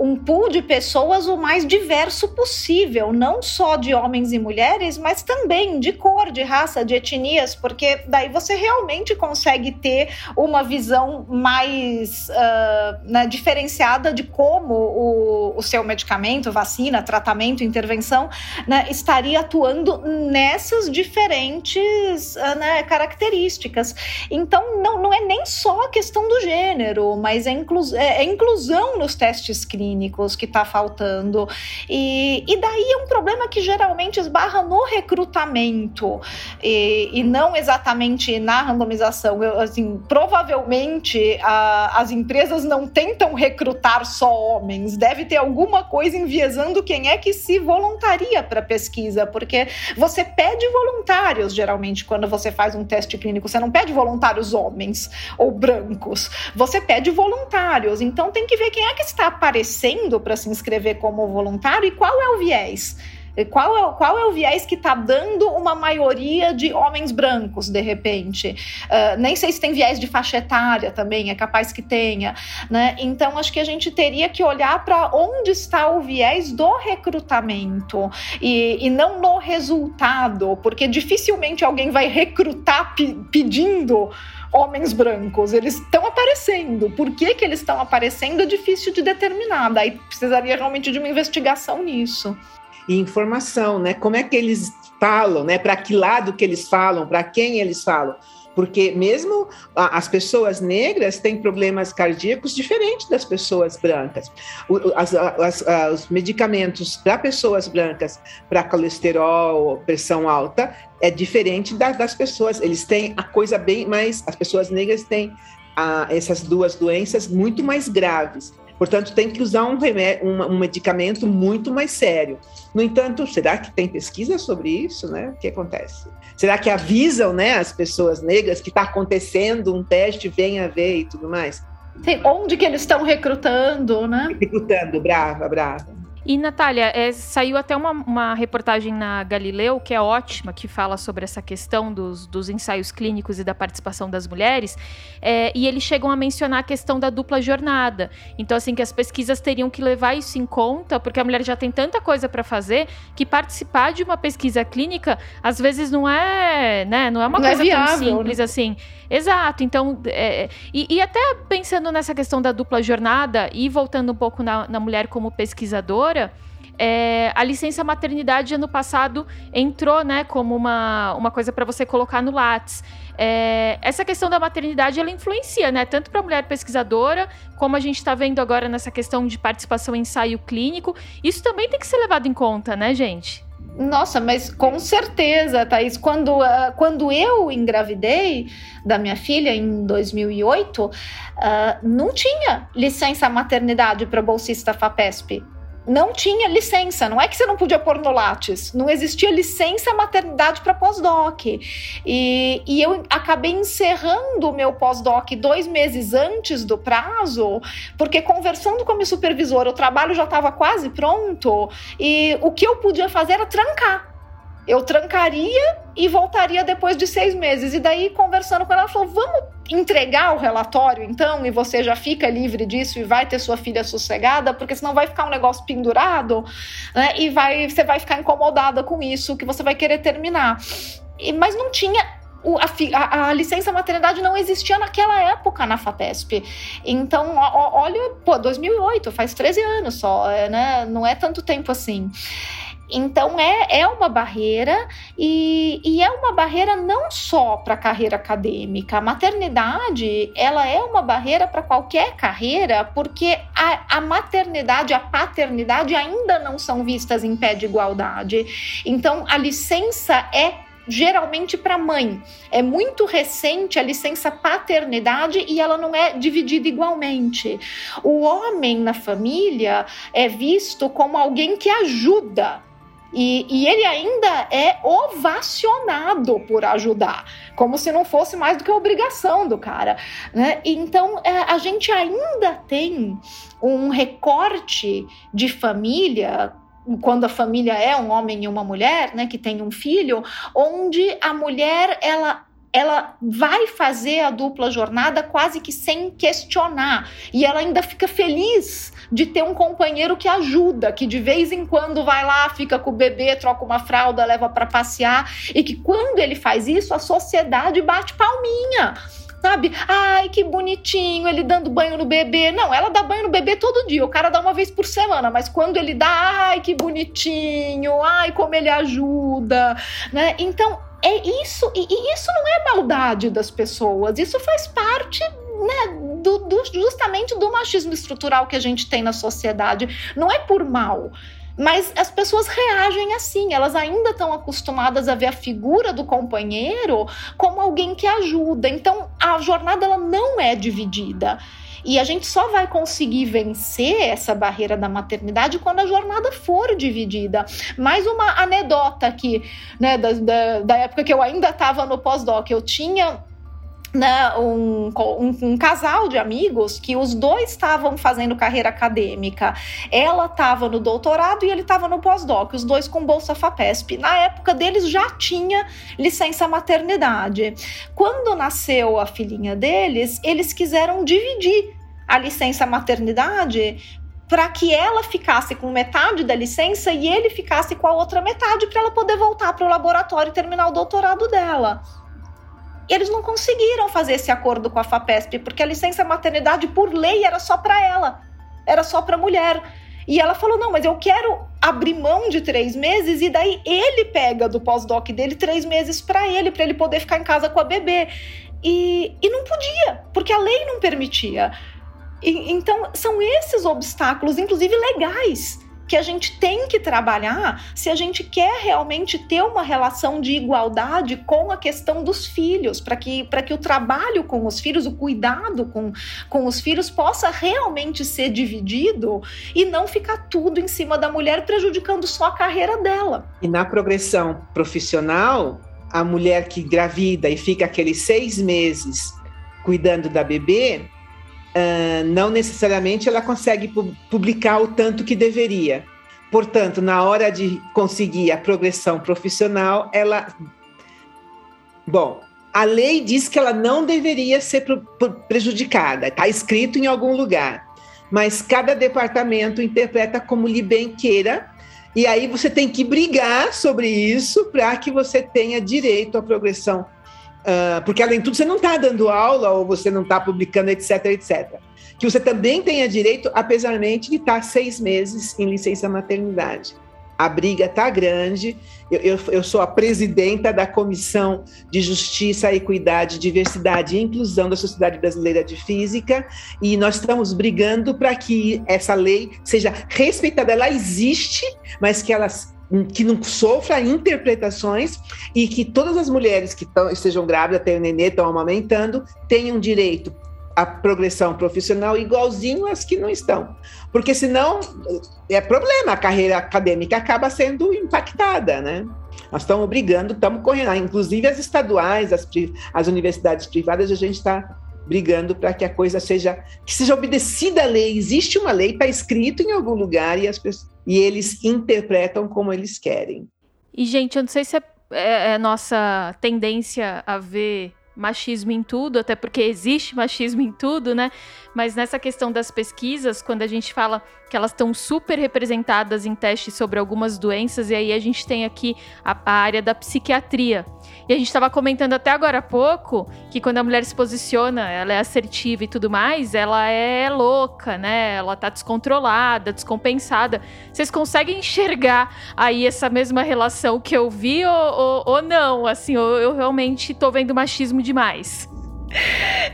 Speaker 4: um pool de pessoas o mais diverso possível, não só de homens e mulheres, mas também de cor, de raça, de etnias, porque daí você realmente consegue ter uma visão mais uh, né, diferenciada de como o, o, seu medicamento, vacina, tratamento, intervenção né, estaria atuando nessas diferentes uh, né, características. Então, não, não é nem só a questão do gênero, mas é, inclu é, é inclusão nos testes clínicos clínicos que está faltando. E, e daí é um problema que geralmente esbarra no recrutamento e, e não exatamente na randomização. Eu, assim, provavelmente a, as empresas não tentam recrutar só homens, deve ter alguma coisa enviesando quem é que se voluntaria para pesquisa, porque você pede voluntários geralmente quando você faz um teste clínico, você não pede voluntários homens ou brancos, você pede voluntários. Então tem que ver quem é que está aparecendo para se inscrever como voluntário e qual é o viés. Qual é, qual é o viés que está dando uma maioria de homens brancos, de repente? Uh, nem sei se tem viés de faixa etária também, é capaz que tenha. Né? Então, acho que a gente teria que olhar para onde está o viés do recrutamento e, e não no resultado, porque dificilmente alguém vai recrutar pe pedindo homens brancos. Eles estão aparecendo. Por que, que eles estão aparecendo é difícil de determinar. Daí precisaria realmente de uma investigação nisso
Speaker 3: e informação, né? Como é que eles falam, né? Para que lado que eles falam, para quem eles falam. Porque mesmo as pessoas negras têm problemas cardíacos diferentes das pessoas brancas. As, as, os medicamentos para pessoas brancas, para colesterol, pressão alta, é diferente das pessoas. Eles têm a coisa bem mais. As pessoas negras têm ah, essas duas doenças muito mais graves. Portanto, tem que usar um, remédio, um, um, medicamento muito mais sério. No entanto, será que tem pesquisa sobre isso? Né? O que acontece? Será que avisam né, as pessoas negras que está acontecendo um teste, venha ver e tudo mais?
Speaker 4: Sim, onde que eles estão recrutando, né?
Speaker 3: Recrutando, brava, brava.
Speaker 2: E, Natália, é, saiu até uma, uma, reportagem na Galileu, que é ótima, que fala sobre essa questão dos, dos ensaios clínicos e da participação das mulheres, é, e eles chegam a mencionar a questão da dupla jornada. Então, assim, que as pesquisas teriam que levar isso em conta, porque a mulher já tem tanta coisa para fazer, que participar de uma pesquisa clínica, às vezes, não é, né, não é uma não é coisa é viável, tão simples né? assim. Exato. Então, é, e, e, até pensando nessa questão da dupla jornada e voltando um pouco na, na mulher como pesquisadora, é, a licença maternidade ano passado entrou, né, como uma, uma coisa para você colocar no Lattes. É, essa questão da maternidade ela influencia, né, tanto para a mulher pesquisadora, como a gente está vendo agora nessa questão de participação em ensaio clínico. Isso também tem que ser levado em conta, né, gente?
Speaker 4: Nossa, mas com certeza, Thaís. Quando, uh, quando eu engravidei da minha filha em 2008, uh, ah, não tinha licença maternidade para bolsista FAPESP não tinha licença. Não é que você não podia pôr no Lattes, não existia licença maternidade para pós-doc. E, e eu acabei encerrando o meu pós-doc dois meses antes do prazo, porque conversando com a minha supervisora, o trabalho já estava quase pronto e o que eu podia fazer era trancar eu trancaria e voltaria depois de seis meses. E daí, conversando com ela, ela falou: vamos entregar o relatório então, e você já fica livre disso e vai ter sua filha sossegada, porque senão vai ficar um negócio pendurado, né? E vai, você vai ficar incomodada com isso, que você vai querer terminar. E, mas não tinha o, a, a, licença maternidade não existia naquela época na FAPESP. Então, olha, pô, 2008, faz 13 anos só, é, né? Não é tanto tempo assim. Então é, é uma barreira e, e é uma barreira não só para a carreira acadêmica. A maternidade ela é uma barreira para qualquer carreira, porque a, a maternidade, a paternidade ainda não são vistas em pé de igualdade. Então a licença é geralmente para mãe. É muito recente a licença paternidade e ela não é dividida igualmente. O homem na família é visto como alguém que ajuda e, e, ele ainda é ovacionado por ajudar, como se não fosse mais do que obrigação do cara. Né? Então, é, a gente ainda tem um recorte de família quando a família é um homem e uma mulher, né, que tem um filho, onde a mulher ela ela vai fazer a dupla jornada quase que sem questionar e ela ainda fica feliz de ter um companheiro que ajuda, que de vez em quando vai lá, fica com o bebê, troca uma fralda, leva para passear e que quando ele faz isso, a sociedade bate palminha sabe? Ai, que bonitinho, ele dando banho no bebê. Não, ela dá banho no bebê todo dia, o cara dá uma vez por semana, mas quando ele dá, ai, que bonitinho, ai, como ele ajuda, né? Então, é isso, e, e isso não é maldade das pessoas, isso faz parte né, do, do, justamente do machismo estrutural que a gente tem na sociedade. Não é por mal. Mas as pessoas reagem assim, elas ainda estão acostumadas a ver a figura do companheiro como alguém que ajuda. Então a jornada ela não é dividida. E a gente só vai conseguir vencer essa barreira da maternidade quando a jornada for dividida. Mais uma anedota aqui, né, da, da, da época que eu ainda estava no pós-doc. Eu tinha né, um, um, um, casal de amigos que os dois estavam fazendo carreira acadêmica. Ela estava no doutorado e ele estava no pós-doc, os dois com bolsa FAPESP. Na época deles já tinha licença maternidade. Quando nasceu a filhinha deles, eles quiseram dividir a licença maternidade para que ela ficasse com metade da licença e ele ficasse com a outra metade para ela poder voltar para o laboratório e terminar o doutorado dela. Eles não conseguiram fazer esse acordo com a FAPESP, porque a licença maternidade, por lei, era só para ela, era só para a mulher. E ela falou: não, mas eu quero abrir mão de três meses, e daí ele pega do pós-doc dele três meses para ele, para ele poder ficar em casa com a bebê. E, e não podia, porque a lei não permitia. E, então, são esses obstáculos, inclusive legais, que a gente tem que trabalhar se a gente quer realmente ter uma relação de igualdade com a questão dos filhos, para que, que o trabalho com os filhos, o cuidado com, com os filhos possa realmente ser dividido e não ficar tudo em cima da mulher, prejudicando só a carreira dela.
Speaker 3: E na progressão profissional, a mulher que gravida e fica aqueles seis meses cuidando da bebê, uh, não necessariamente ela consegue publicar o tanto que deveria. Portanto, na hora de conseguir a progressão profissional, ela. Bom, a lei diz que ela não deveria ser prejudicada, está escrito em algum lugar, mas cada departamento interpreta como lhe bem queira, e aí você tem que brigar sobre isso para que você tenha direito à progressão Uh, porque além de tudo você não está dando aula ou você não está publicando, etc, etc. Que você também tenha direito, apesar de estar seis meses em licença maternidade. A briga está grande. Eu, eu, eu, sou a presidenta da Comissão de Justiça, Equidade, Diversidade e Inclusão da Sociedade Brasileira de Física e nós estamos brigando para que essa lei seja respeitada. Ela existe, mas que elas que não sofra interpretações e que todas as mulheres que tão, estejam grávidas, têm nenê, estão amamentando, tenham direito à progressão profissional igualzinho às que não estão. Porque senão é problema, a carreira acadêmica acaba sendo impactada, né? Nós estamos brigando, estamos correndo, inclusive as estaduais, as, as universidades privadas, a gente está brigando para que a coisa seja que seja obedecida a lei. Existe uma lei, está escrito em algum lugar e, as pessoas, e eles interpretam como eles querem.
Speaker 2: E, gente, eu não sei se é, é, é nossa tendência a ver machismo em tudo, até porque existe machismo em tudo, né? Mas nessa questão das pesquisas, quando a gente fala que elas estão super representadas em testes sobre algumas doenças, e aí a gente tem aqui a, a área da psiquiatria. E a gente estava comentando até agora há pouco que quando a mulher se posiciona, ela é assertiva e tudo mais, ela é louca, né? Ela tá descontrolada, descompensada. Vocês conseguem enxergar aí essa mesma relação que eu vi ou, ou, ou não? Assim, ou eu realmente tô vendo machismo demais?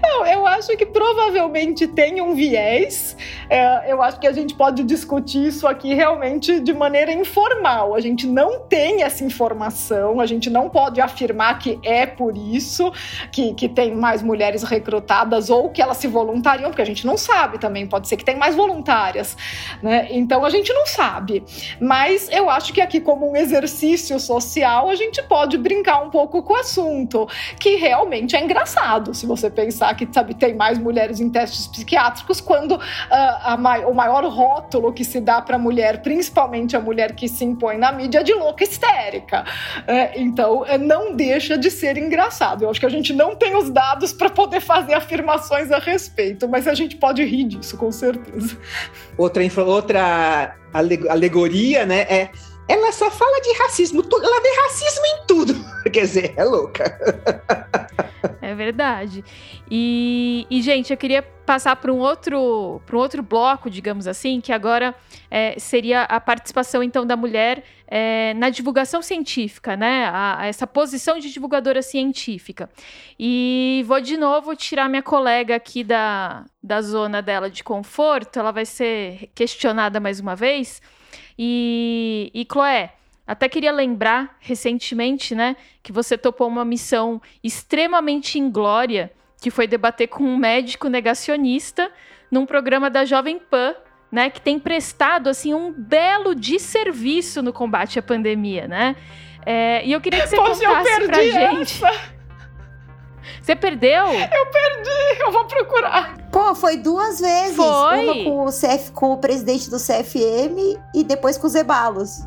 Speaker 4: Não, eu acho que provavelmente tem um viés. É, eu acho que a gente pode discutir isso aqui realmente de maneira informal. A gente não tem essa informação, a gente não pode afirmar que é por isso que, que tem mais mulheres recrutadas ou que elas se voluntariam, porque a gente não sabe também. Pode ser que tem mais voluntárias, né? Então a gente não sabe. Mas eu acho que aqui, como um exercício social, a gente pode brincar um pouco com o assunto, que realmente é engraçado. Se você pensar que sabe, tem mais mulheres em testes psiquiátricos, quando uh, a, o maior rótulo que se dá para a mulher, principalmente a mulher que se impõe na mídia, é de louca histérica. É, então, é, não deixa de ser engraçado. Eu acho que a gente não tem os dados para poder fazer afirmações a respeito, mas a gente pode rir disso, com certeza.
Speaker 3: Outra, outra alegoria, né, é ela só fala de racismo, ela vê racismo em tudo. Quer dizer, é louca.
Speaker 2: Verdade. E, e, gente, eu queria passar para um outro para um outro bloco, digamos assim, que agora é, seria a participação então da mulher é, na divulgação científica, né? A, a essa posição de divulgadora científica. E vou de novo tirar minha colega aqui da, da zona dela de conforto. Ela vai ser questionada mais uma vez. E, e Chloé, até queria lembrar recentemente, né, que você topou uma missão extremamente inglória, que foi debater com um médico negacionista num programa da Jovem Pan, né, que tem prestado assim um belo desserviço no combate à pandemia, né? É, e eu queria que você Poxa, contasse pra gente. Essa. Você perdeu?
Speaker 4: Eu perdi, eu vou procurar.
Speaker 5: Pô, foi duas vezes. Foi. Uma com o, CF, com o presidente do CFM e depois com os Ebalos.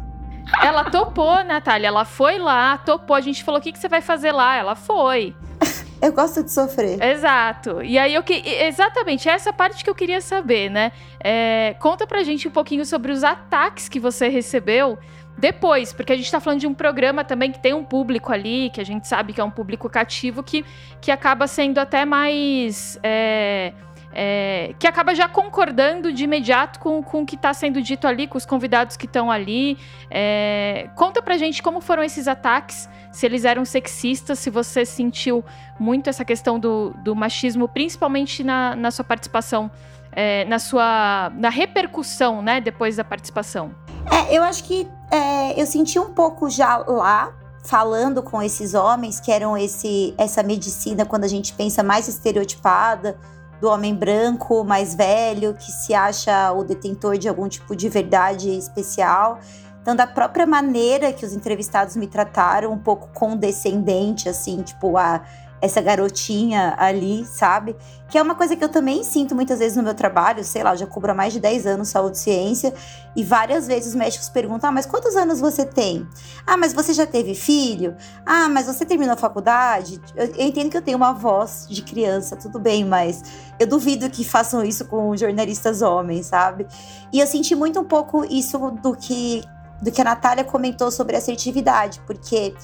Speaker 2: Ela topou, Natália. Ela foi lá, topou. A gente falou: o que, que você vai fazer lá? Ela foi.
Speaker 5: Eu gosto de sofrer.
Speaker 2: Exato. E aí, eu que... exatamente, essa parte que eu queria saber, né? É... Conta pra gente um pouquinho sobre os ataques que você recebeu depois, porque a gente tá falando de um programa também que tem um público ali, que a gente sabe que é um público cativo, que, que acaba sendo até mais. É é, que acaba já concordando de imediato com, com o que está sendo dito ali, com os convidados que estão ali. É, conta pra gente como foram esses ataques, se eles eram sexistas, se você sentiu muito essa questão do, do machismo, principalmente na, na sua participação, é, na sua na repercussão, né, depois da participação.
Speaker 5: É, eu acho que é, eu senti um pouco já lá, falando com esses homens que eram esse essa medicina quando a gente pensa mais estereotipada do homem branco mais velho que se acha o detentor de algum tipo de verdade especial. Então, da própria maneira que os entrevistados me trataram, um pouco condescendente, assim, tipo, a essa garotinha ali, sabe? Que é uma coisa que eu também sinto muitas vezes no meu trabalho, sei lá, já cubro há mais de 10 anos saúde e ciência, e várias vezes os médicos perguntam: ah, mas quantos anos você tem? Ah, mas você já teve filho? Ah, mas você terminou a faculdade? Eu, eu entendo que eu tenho uma voz de criança, tudo bem, mas eu duvido que façam isso com jornalistas homens, sabe? E eu senti muito um pouco isso do que, do que a Natália comentou sobre assertividade, porque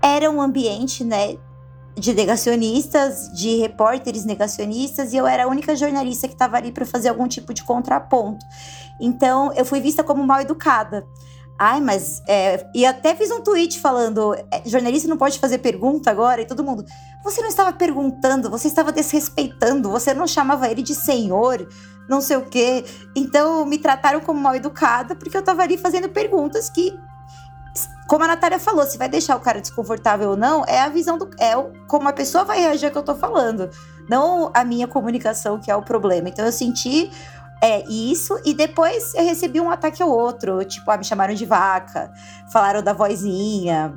Speaker 5: era um ambiente, né, de negacionistas, de repórteres negacionistas, e eu era a única jornalista que estava ali para fazer algum tipo de contraponto. Então, eu fui vista como mal educada. Ai, mas. É, e até fiz um tweet falando: é, jornalista não pode fazer pergunta agora, e todo mundo. Você não estava perguntando, você estava desrespeitando, você não chamava ele de senhor, não sei o quê. Então, me trataram como mal educada, porque eu estava ali fazendo perguntas que como a Natália falou, se vai deixar o cara desconfortável ou não, é a visão do. É como a pessoa vai reagir que eu tô falando. Não a minha comunicação que é o problema. Então eu senti é, isso, e depois eu recebi um ataque ao outro. Tipo, ah, me chamaram de vaca, falaram da vozinha,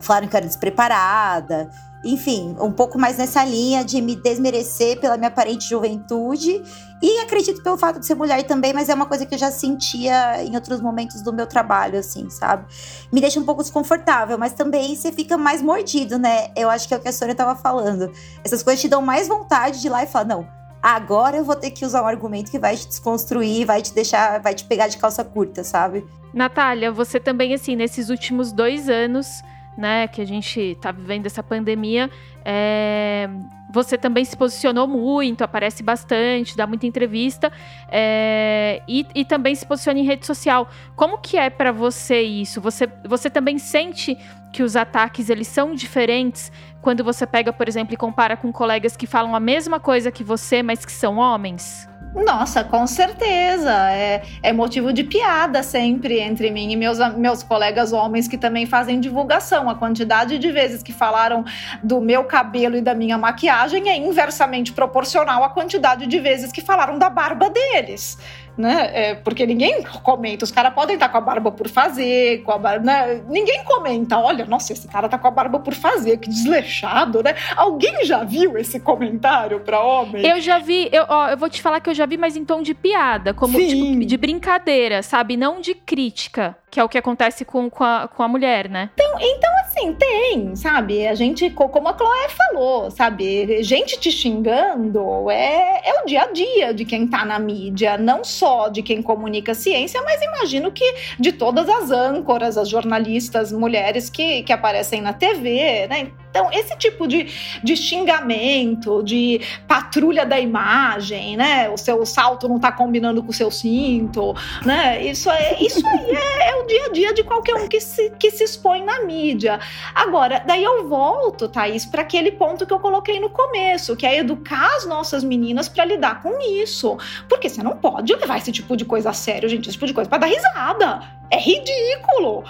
Speaker 5: falaram que eu era despreparada enfim, um pouco mais nessa linha de me desmerecer pela minha aparente juventude. E acredito pelo fato de ser mulher também, mas é uma coisa que eu já sentia em outros momentos do meu trabalho, assim, sabe? Me deixa um pouco desconfortável, mas também você fica mais mordido, né? Eu acho que é o que a Sônia tava falando. Essas coisas te dão mais vontade de ir lá e falar, não, agora eu vou ter que usar um argumento que vai te desconstruir, vai te deixar, vai te pegar de calça curta, sabe?
Speaker 2: Natália, você também, assim, nesses últimos dois anos né, que a gente está vivendo essa pandemia, é, você também se posicionou muito, aparece bastante, dá muita entrevista é, e, e, também se posiciona em rede social. Como que é para você isso? Você, você também sente que os ataques eles são diferentes quando você pega, por exemplo, e compara com colegas que falam a mesma coisa que você, mas que são homens?
Speaker 4: Nossa, com certeza. É, é motivo de piada sempre entre mim e meus, meus colegas homens que também fazem divulgação. A quantidade de vezes que falaram do meu cabelo e da minha maquiagem é inversamente proporcional à quantidade de vezes que falaram da barba deles né? É, porque ninguém comenta. Os caras podem estar com a barba por fazer, com a barba, né? Ninguém comenta. Olha, nossa, esse cara tá com a barba por fazer, que desleixado, né? Alguém já viu esse comentário para homem?
Speaker 2: Eu já vi. Eu, ó, eu vou te falar que eu já vi, mas em tom de piada, como tipo, de brincadeira, sabe? Não de crítica que é o que acontece com, com, a, com a mulher, né?
Speaker 4: Então, então, assim, tem, sabe? A gente, como a Chloé falou, sabe? Gente te xingando é, é o dia a dia de quem tá na mídia, não só de quem comunica ciência, mas imagino que de todas as âncoras, as jornalistas mulheres que, que aparecem na TV, né? Então, esse tipo de, de xingamento, de patrulha da imagem, né? O seu salto não tá combinando com o seu cinto, né? Isso, é, isso aí é, é, o dia a dia de qualquer um que se, que se expõe na mídia. Agora, daí eu volto, Thaís, para aquele ponto que eu coloquei no começo, que é educar as nossas meninas para lidar com isso. Porque você não pode levar esse tipo de coisa a sério, gente. Esse tipo de coisa para dar risada. É ridículo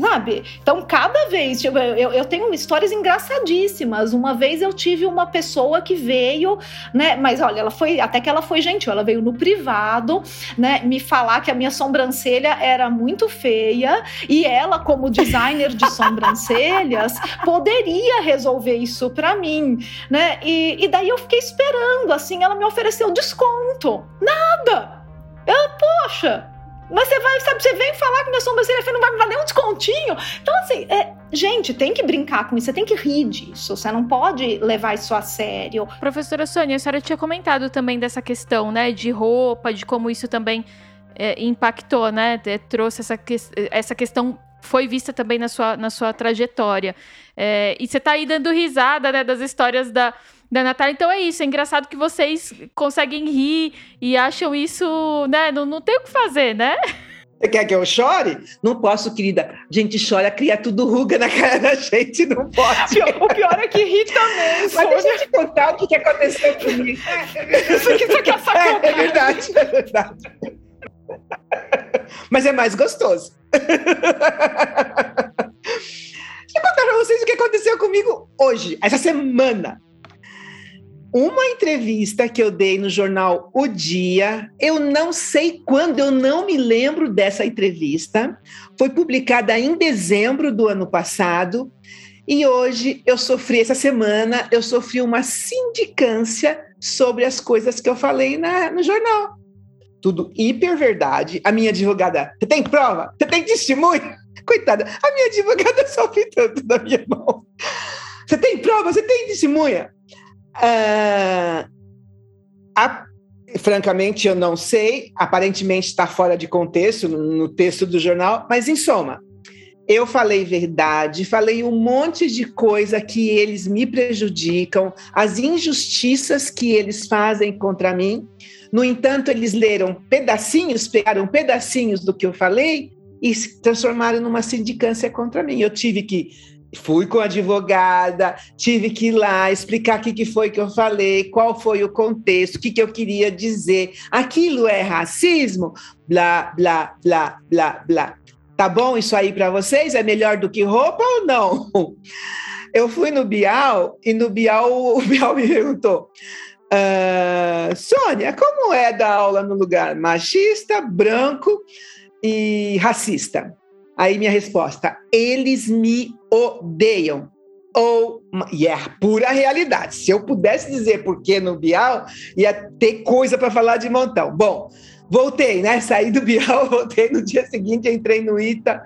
Speaker 4: sabe? Então, cada vez, tipo, eu, eu tenho histórias engraçadíssimas. Uma vez eu tive uma pessoa que veio, né? Mas olha, ela foi, até que ela foi gentil, ela veio no privado, né? Me falar que a minha sobrancelha era muito feia e ela, como designer de sobrancelhas, poderia resolver isso para mim, né? E, e daí eu fiquei esperando, assim, ela me ofereceu desconto. Nada! Eu, poxa, mas você vai, sabe, você vem falar que minha sobrancelha feia não vai me dar nem um descontinho. Então, assim, é, gente, tem que brincar com isso, você tem que rir disso, você não pode levar isso a sério.
Speaker 2: Professora Sônia, a senhora tinha comentado também dessa questão, né, de roupa, de como isso também é, impactou, né, trouxe essa, que, essa questão foi vista também na sua, na sua trajetória. É, e você tá aí dando risada, né, das histórias da, da Natália. Então é isso, é engraçado que vocês conseguem rir e acham isso, né? Não, não tem o que fazer, né?
Speaker 3: Você quer que eu chore? Não posso, querida. A gente chora, cria tudo ruga na cara da gente, não pode.
Speaker 4: O pior é que ri também.
Speaker 3: Mas Sônia. deixa eu te contar o que, aconteceu comigo.
Speaker 4: Isso aqui, isso aqui é sacanagem.
Speaker 3: É, é verdade, é verdade. Mas é mais gostoso. Deixa eu contar pra vocês o que aconteceu comigo hoje, essa semana uma entrevista que eu dei no jornal O Dia. Eu não sei quando, eu não me lembro dessa entrevista. Foi publicada em dezembro do ano passado. E hoje eu sofri, essa semana, eu sofri uma sindicância sobre as coisas que eu falei na, no jornal. Tudo hiper verdade. A minha advogada, você tem prova? Você tem testemunho? Coitada, a minha advogada sofre tanto da minha mão. Você tem prova? Você tem testemunha? Uh, a, francamente, eu não sei. Aparentemente está fora de contexto no, texto do jornal, mas em soma, eu falei verdade, falei um monte de coisa que eles me prejudicam, as injustiças que eles fazem contra mim. No entanto, eles leram pedacinhos, pegaram pedacinhos do que eu falei e se transformaram numa sindicância contra mim. Eu tive que Fui com a advogada, tive que ir lá explicar o que, que foi que eu falei, qual foi o contexto, o que, que eu queria dizer. Aquilo é racismo? Blá, blá, blá, blá, blá. Tá bom isso aí para vocês? É melhor do que roupa ou não? Eu fui no Bial e no Bial o Bial me perguntou: uh, Sônia, como é dar aula no lugar machista, branco e racista? Aí minha resposta: eles me odeiam. Ou, e é a pura realidade. Se eu pudesse dizer por que no Bial, ia ter coisa para falar de montão. Bom, voltei, né? Saí do Bial, voltei no dia seguinte, entrei no ITA.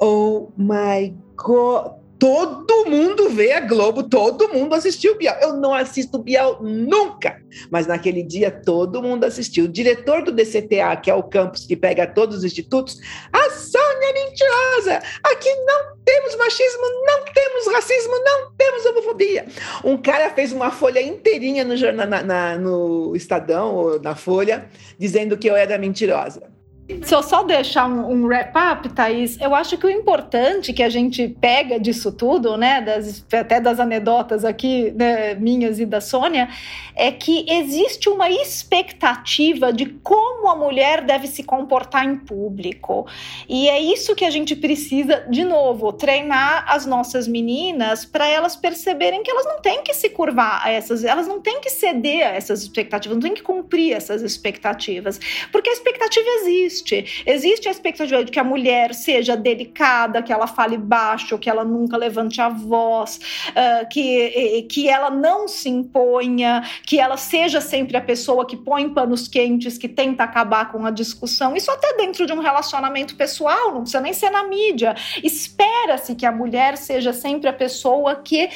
Speaker 3: Oh my God! Todo mundo vê a Globo, todo mundo assistiu o Bial. Eu não assisto o Bial nunca, mas naquele dia todo mundo assistiu. O diretor do DCTA, que é o campus que pega todos os institutos, a Sônia mentirosa. Aqui não temos machismo, não temos racismo, não temos homofobia. Um cara fez uma folha inteirinha no jornal, na, na, no Estadão ou na Folha, dizendo que eu era mentirosa.
Speaker 4: Se eu só deixar um, um wrap-up, Thaís, eu acho que o importante que a gente pega disso tudo, né, das, até das anedotas aqui, né, minhas e da Sônia, é que existe uma expectativa de como a mulher deve se comportar em público. E é isso que a gente precisa, de novo, treinar as nossas meninas para elas perceberem que elas não têm que se curvar a essas, elas não têm que ceder a essas expectativas, não têm que cumprir essas expectativas, porque a expectativa existe existe. Existe a expectativa de que a mulher seja delicada, que ela fale baixo, que ela nunca levante a voz, uh, que, que ela não se imponha, que ela seja sempre a pessoa que põe panos quentes, que tenta acabar com a discussão. Isso até dentro de um relacionamento pessoal, não precisa nem ser na mídia. Espera-se que a mulher seja sempre a pessoa que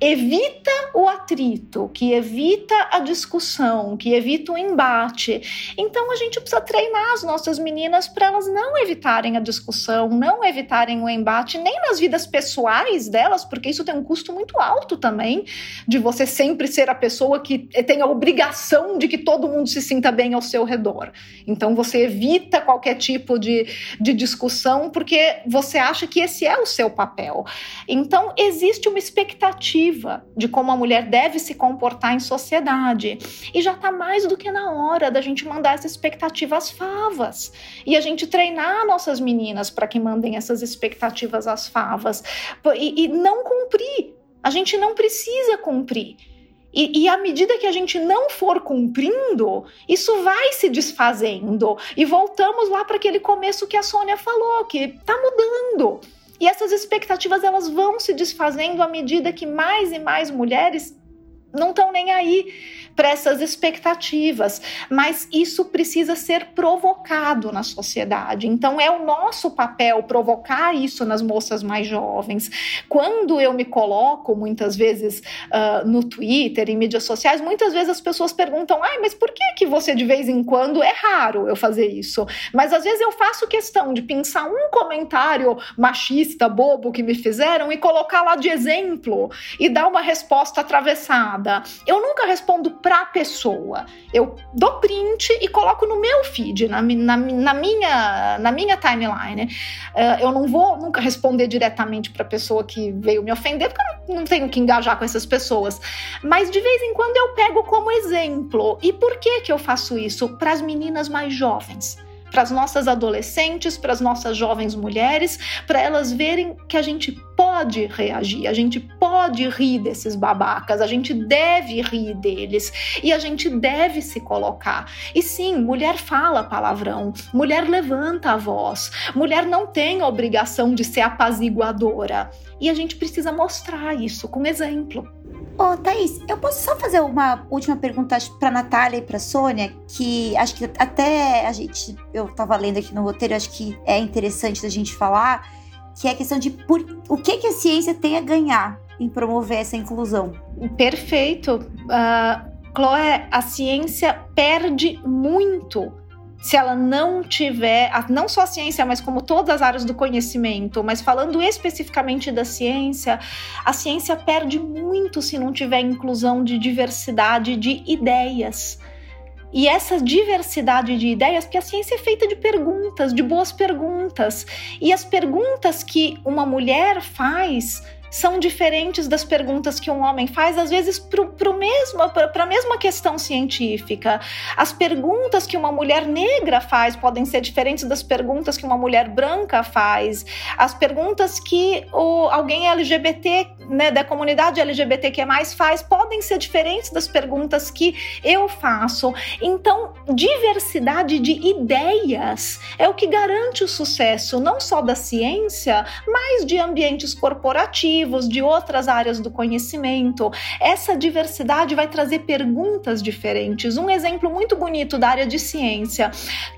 Speaker 4: evita o atrito, que evita a discussão, que evita o embate. Então a gente precisa treinar as nossas meninas para elas não evitarem a discussão, não evitarem o embate, nem nas vidas pessoais delas, porque isso tem um custo muito alto também, de você sempre ser a pessoa que tem a obrigação de que todo mundo se sinta bem ao seu redor. Então você evita qualquer tipo de, de discussão porque você acha que esse é o seu papel. Então existe uma expectativa expectativa de como a mulher deve se comportar em sociedade. E já está mais do que na hora da gente mandar essa expectativa às favas. E a gente treinar nossas meninas para que mandem essas expectativas às favas. E, e não cumprir. A gente não precisa cumprir. E, e, à medida que a gente não for cumprindo, isso vai se desfazendo. E voltamos lá para aquele começo que a Sônia falou, que está mudando. E essas expectativas elas vão se desfazendo à medida que mais e mais mulheres não estão nem aí para essas expectativas, mas isso precisa ser provocado na sociedade. Então é o nosso papel provocar isso nas moças mais jovens. Quando eu me coloco muitas vezes uh, no Twitter, em mídias sociais, muitas vezes as pessoas perguntam: "Ai, mas por que que você de vez em quando é raro eu fazer isso?" Mas às vezes eu faço questão de pensar um comentário machista bobo que me fizeram e colocar lá de exemplo e dar uma resposta atravessada. Eu nunca respondo para a pessoa. Eu dou print e coloco no meu feed, na, na, na minha, na minha timeline. Uh, eu não vou nunca responder diretamente para a pessoa que veio me ofender, porque eu não, não tenho que engajar com essas pessoas. Mas de vez em quando eu pego como exemplo. E por que, que eu faço isso? Para as meninas mais jovens para as nossas adolescentes, para as nossas jovens mulheres, para elas verem que a gente pode reagir, a gente pode rir desses babacas, a gente deve rir deles e a gente deve se colocar. E sim, mulher fala palavrão, mulher levanta a voz, mulher não tem a obrigação de ser apaziguadora. E a gente precisa mostrar isso com exemplo.
Speaker 5: Ô, Thaís, eu posso só fazer uma última pergunta para Natália e para Sônia, que acho que até a gente, eu estava lendo aqui no roteiro, acho que é interessante da gente falar, que é a questão de por, o que, que a ciência tem a ganhar em promover essa inclusão.
Speaker 4: Perfeito. Uh, Chloé, a ciência perde muito se ela não tiver, não só a ciência, mas como todas as áreas do conhecimento, mas falando especificamente da ciência, a ciência perde muito se não tiver inclusão de diversidade de ideias. E essa diversidade de ideias, porque a ciência é feita de perguntas, de boas perguntas. E as perguntas que uma mulher faz são diferentes das perguntas que um homem faz, às vezes para a mesma questão científica. As perguntas que uma mulher negra faz podem ser diferentes das perguntas que uma mulher branca faz. As perguntas que o, alguém LGBT, né, da comunidade LGBTQ+, faz podem ser diferentes das perguntas que eu faço. Então, diversidade de ideias é o que garante o sucesso, não só da ciência, mas de ambientes corporativos de outras áreas do conhecimento. Essa diversidade vai trazer perguntas diferentes. Um exemplo muito bonito da área de ciência.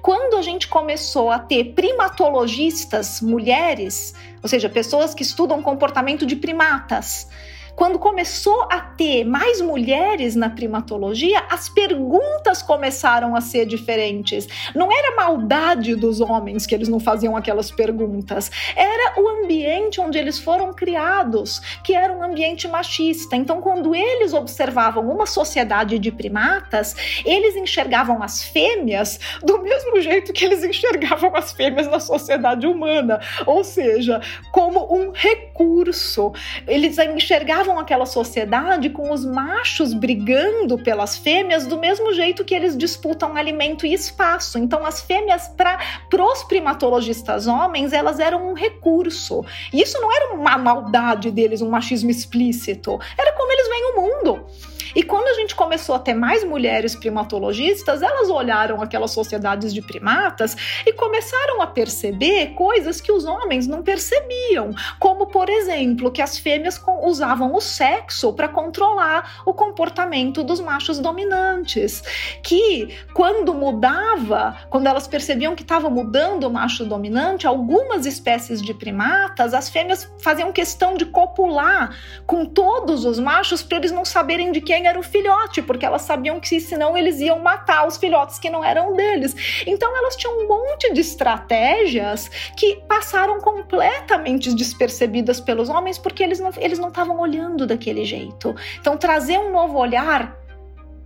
Speaker 4: Quando a gente começou a ter primatologistas mulheres, ou seja, pessoas que estudam comportamento de primatas, quando começou a ter mais mulheres na primatologia, as perguntas começaram a ser diferentes. Não era maldade dos homens que eles não faziam aquelas perguntas, era o ambiente onde eles foram criados, que era um ambiente machista. Então, quando eles observavam uma sociedade de primatas, eles enxergavam as fêmeas do mesmo jeito que eles enxergavam as fêmeas na sociedade humana, ou seja, como um recurso. Eles enxergavam observam aquela sociedade com os machos brigando pelas fêmeas do mesmo jeito que eles disputam alimento e espaço. Então, as fêmeas, para os primatologistas homens, elas eram um recurso. E isso não era uma maldade deles, um machismo explícito. Era como eles veem o mundo. E quando a gente começou a ter mais mulheres primatologistas, elas olharam aquelas sociedades de primatas e começaram a perceber coisas que os homens não percebiam, como por exemplo, que as fêmeas usavam o sexo para controlar o comportamento dos machos dominantes, que quando mudava, quando elas percebiam que estava mudando o macho dominante, algumas espécies de primatas, as fêmeas faziam questão de copular com todos os machos para eles não saberem de quem era o filhote, porque elas sabiam que senão eles iam matar os filhotes que não eram deles. Então elas tinham um monte de estratégias que passaram completamente despercebidas pelos homens porque eles não eles não estavam olhando daquele jeito. Então trazer um novo olhar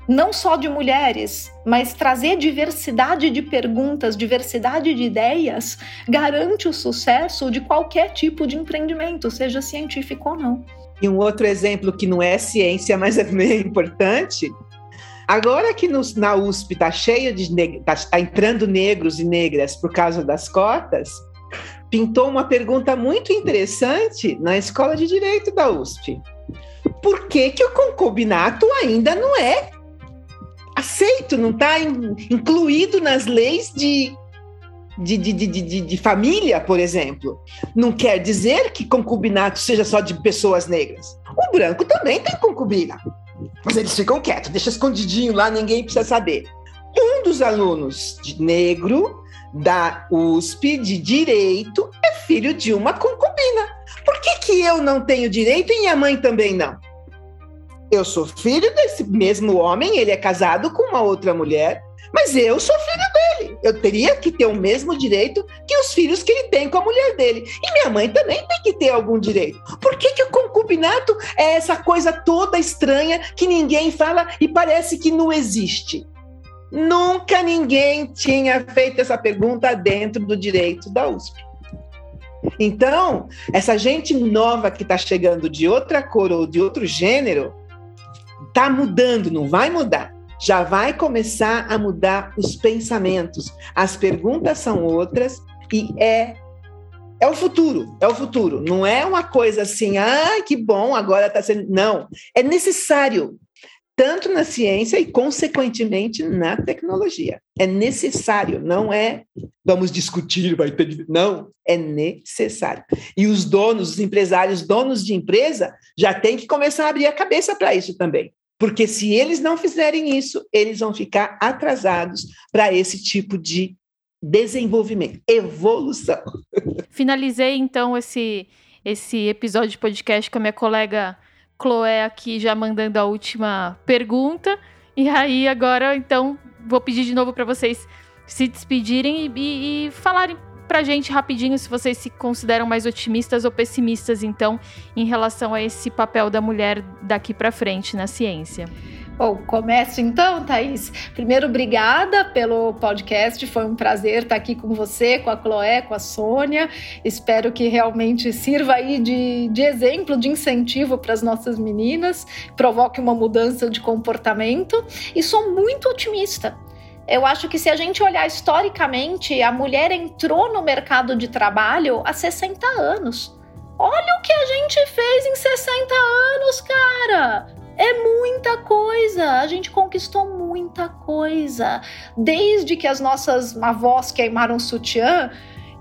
Speaker 4: não só de mulheres, mas trazer diversidade de perguntas, diversidade de ideias, garante o sucesso de qualquer tipo de empreendimento, seja científico ou não.
Speaker 3: E um outro exemplo que não é ciência, mas é bem importante. Agora que no, na USP está cheio de está tá entrando negros e negras por causa das cotas, pintou uma pergunta muito interessante na Escola de Direito da USP. Por que, que o concubinato ainda não é aceito, não está incluído nas leis de, de, de, de, de, família, por exemplo. Não quer dizer que concubinato seja só de pessoas negras. O branco também tem concubina. Mas eles ficam quietos, deixa escondidinho lá, ninguém precisa saber. Um dos alunos de negro da USP de direito é filho de uma concubina. Por que, que eu não tenho direito e minha mãe também não? Eu sou filho desse mesmo homem, ele é casado com uma outra mulher, mas eu sou filho. Eu teria que ter o mesmo direito que os filhos que ele tem com a mulher dele. E minha mãe também tem que ter algum direito. Por que, que o concubinato é essa coisa toda estranha que ninguém fala e parece que não existe? Nunca ninguém tinha feito essa pergunta dentro do direito da USP. Então, essa gente nova que está chegando de outra cor ou de outro gênero, está mudando, não vai mudar. Já vai começar a mudar os pensamentos. As perguntas são outras e é é o futuro, é o futuro. Não é uma coisa assim, ah, que bom, agora está sendo. Não, é necessário, tanto na ciência e, consequentemente, na tecnologia. É necessário, não é vamos discutir, vai ter. Não, é necessário. E os donos, os empresários, donos de empresa, já têm que começar a abrir a cabeça para isso também. Porque se eles não fizerem isso, eles vão ficar atrasados para esse tipo de desenvolvimento, evolução.
Speaker 2: Finalizei então esse esse episódio de podcast com a minha colega Chloé aqui já mandando a última pergunta. E aí agora então vou pedir de novo para vocês se despedirem e, e, e falarem pra gente rapidinho se vocês se consideram mais otimistas ou pessimistas, então, em relação a esse papel da mulher daqui para frente na ciência.
Speaker 4: Bom, começo então, Thaís. Primeiro, obrigada pelo podcast. Foi um prazer estar aqui com você, com a Chloé, com a Sônia. Espero que realmente sirva aí de, de exemplo, de incentivo para as nossas meninas, provoque uma mudança de comportamento. E sou muito otimista. Eu acho que se a gente olhar historicamente, a mulher entrou no mercado de trabalho há 60 anos. Olha o que a gente fez em 60 anos, cara! É muita coisa, a gente conquistou muita coisa. Desde que as nossas avós queimaram sutiã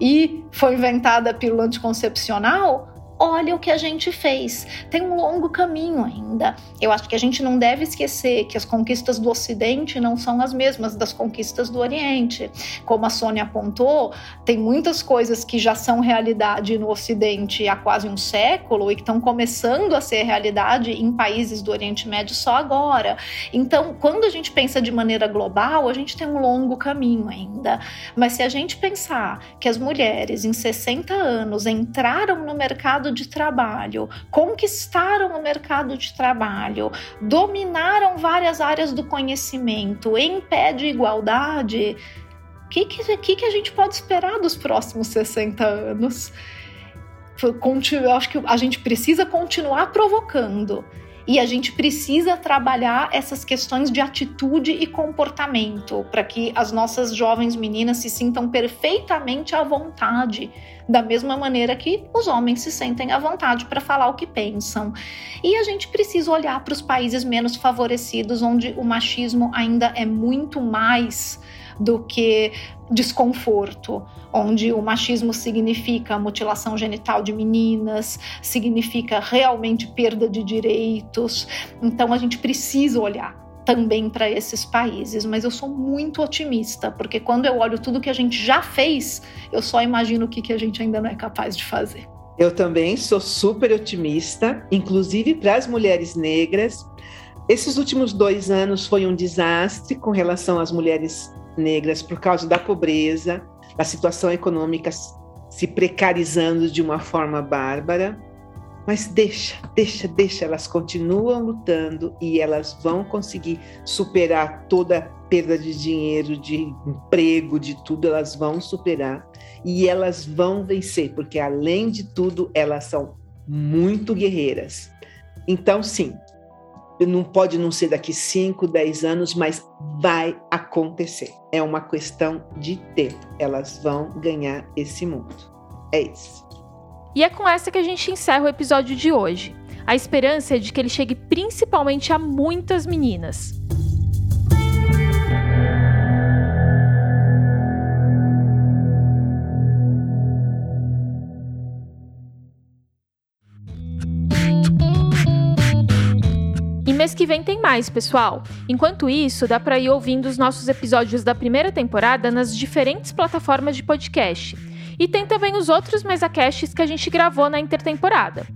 Speaker 4: e foi inventada a pílula anticoncepcional, olha o que a gente fez. Tem um longo caminho ainda. Eu acho que a gente não deve esquecer que as conquistas do Ocidente não são as mesmas das conquistas do Oriente. Como a Sônia apontou, tem muitas coisas que já são realidade no Ocidente há quase um século e que estão começando a ser realidade em países do Oriente Médio só agora. Então, quando a gente pensa de maneira global, a gente tem um longo caminho ainda. Mas se a gente pensar que as mulheres em 60 anos entraram no mercado de trabalho, conquistaram o mercado de trabalho, dominaram várias áreas do conhecimento em pé de igualdade, o que, que, que a gente pode esperar dos próximos 60 anos? Acho que a gente precisa continuar provocando E a gente precisa trabalhar essas questões de atitude e comportamento para que as nossas jovens meninas se sintam perfeitamente à vontade, da mesma maneira que os homens se sentem à vontade para falar o que pensam. E a gente precisa olhar para os países menos favorecidos, onde o machismo ainda é muito mais do que desconforto, onde o machismo significa mutilação genital de meninas, significa realmente perda de direitos. Então a gente precisa olhar também para esses países, mas eu sou muito otimista, porque quando eu olho tudo que a gente já fez, eu só imagino o que, que a gente ainda não é capaz de fazer.
Speaker 3: Eu também sou super otimista, inclusive para as mulheres negras. Esses últimos dois anos foi um desastre com relação às mulheres negras por causa da pobreza, da situação econômica se precarizando de uma forma bárbara. Mas deixa, deixa, deixa, elas continuam lutando e elas vão conseguir superar toda perda de dinheiro, de emprego, de tudo, elas vão superar e elas vão vencer, porque além de tudo, elas são muito guerreiras. Então, sim, não pode não ser daqui 5, 10 anos, mas vai acontecer. É uma questão de tempo. Elas vão ganhar esse mundo. É isso.
Speaker 2: E é com essa que a gente encerra o episódio de hoje. A esperança é de que ele chegue principalmente a muitas meninas. Mês que vem tem mais, pessoal. Enquanto isso, dá para ir ouvindo os nossos episódios da primeira temporada nas diferentes plataformas de podcast. E tem também os outros mesacasts que a gente gravou na intertemporada.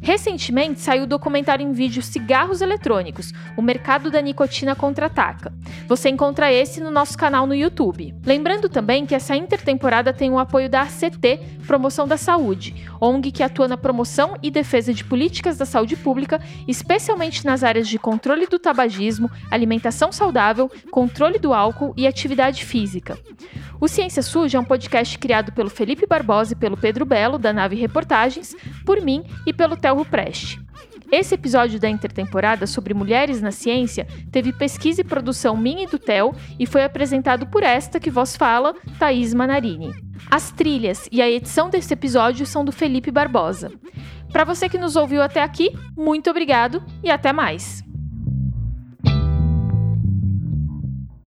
Speaker 2: Recentemente saiu o documentário em vídeo Cigarros Eletrônicos O Mercado da Nicotina Contra-Ataca. Você encontra esse no nosso canal no YouTube. Lembrando também que essa intertemporada tem o apoio da ACT Promoção da Saúde, ONG que atua na promoção e defesa de políticas da saúde pública, especialmente nas áreas de controle do tabagismo, alimentação saudável, controle do álcool e atividade física. O Ciência Suja é um podcast criado pelo Felipe Barbosa e pelo Pedro Belo, da Nave Reportagens, por mim e pelo Telro Preste. Esse episódio da intertemporada sobre mulheres na ciência teve pesquisa e produção minha e do Tel e foi apresentado por esta que vos fala, Thaís Manarini. As trilhas e a edição desse episódio são do Felipe Barbosa. Para você que nos ouviu até aqui, muito obrigado e até mais!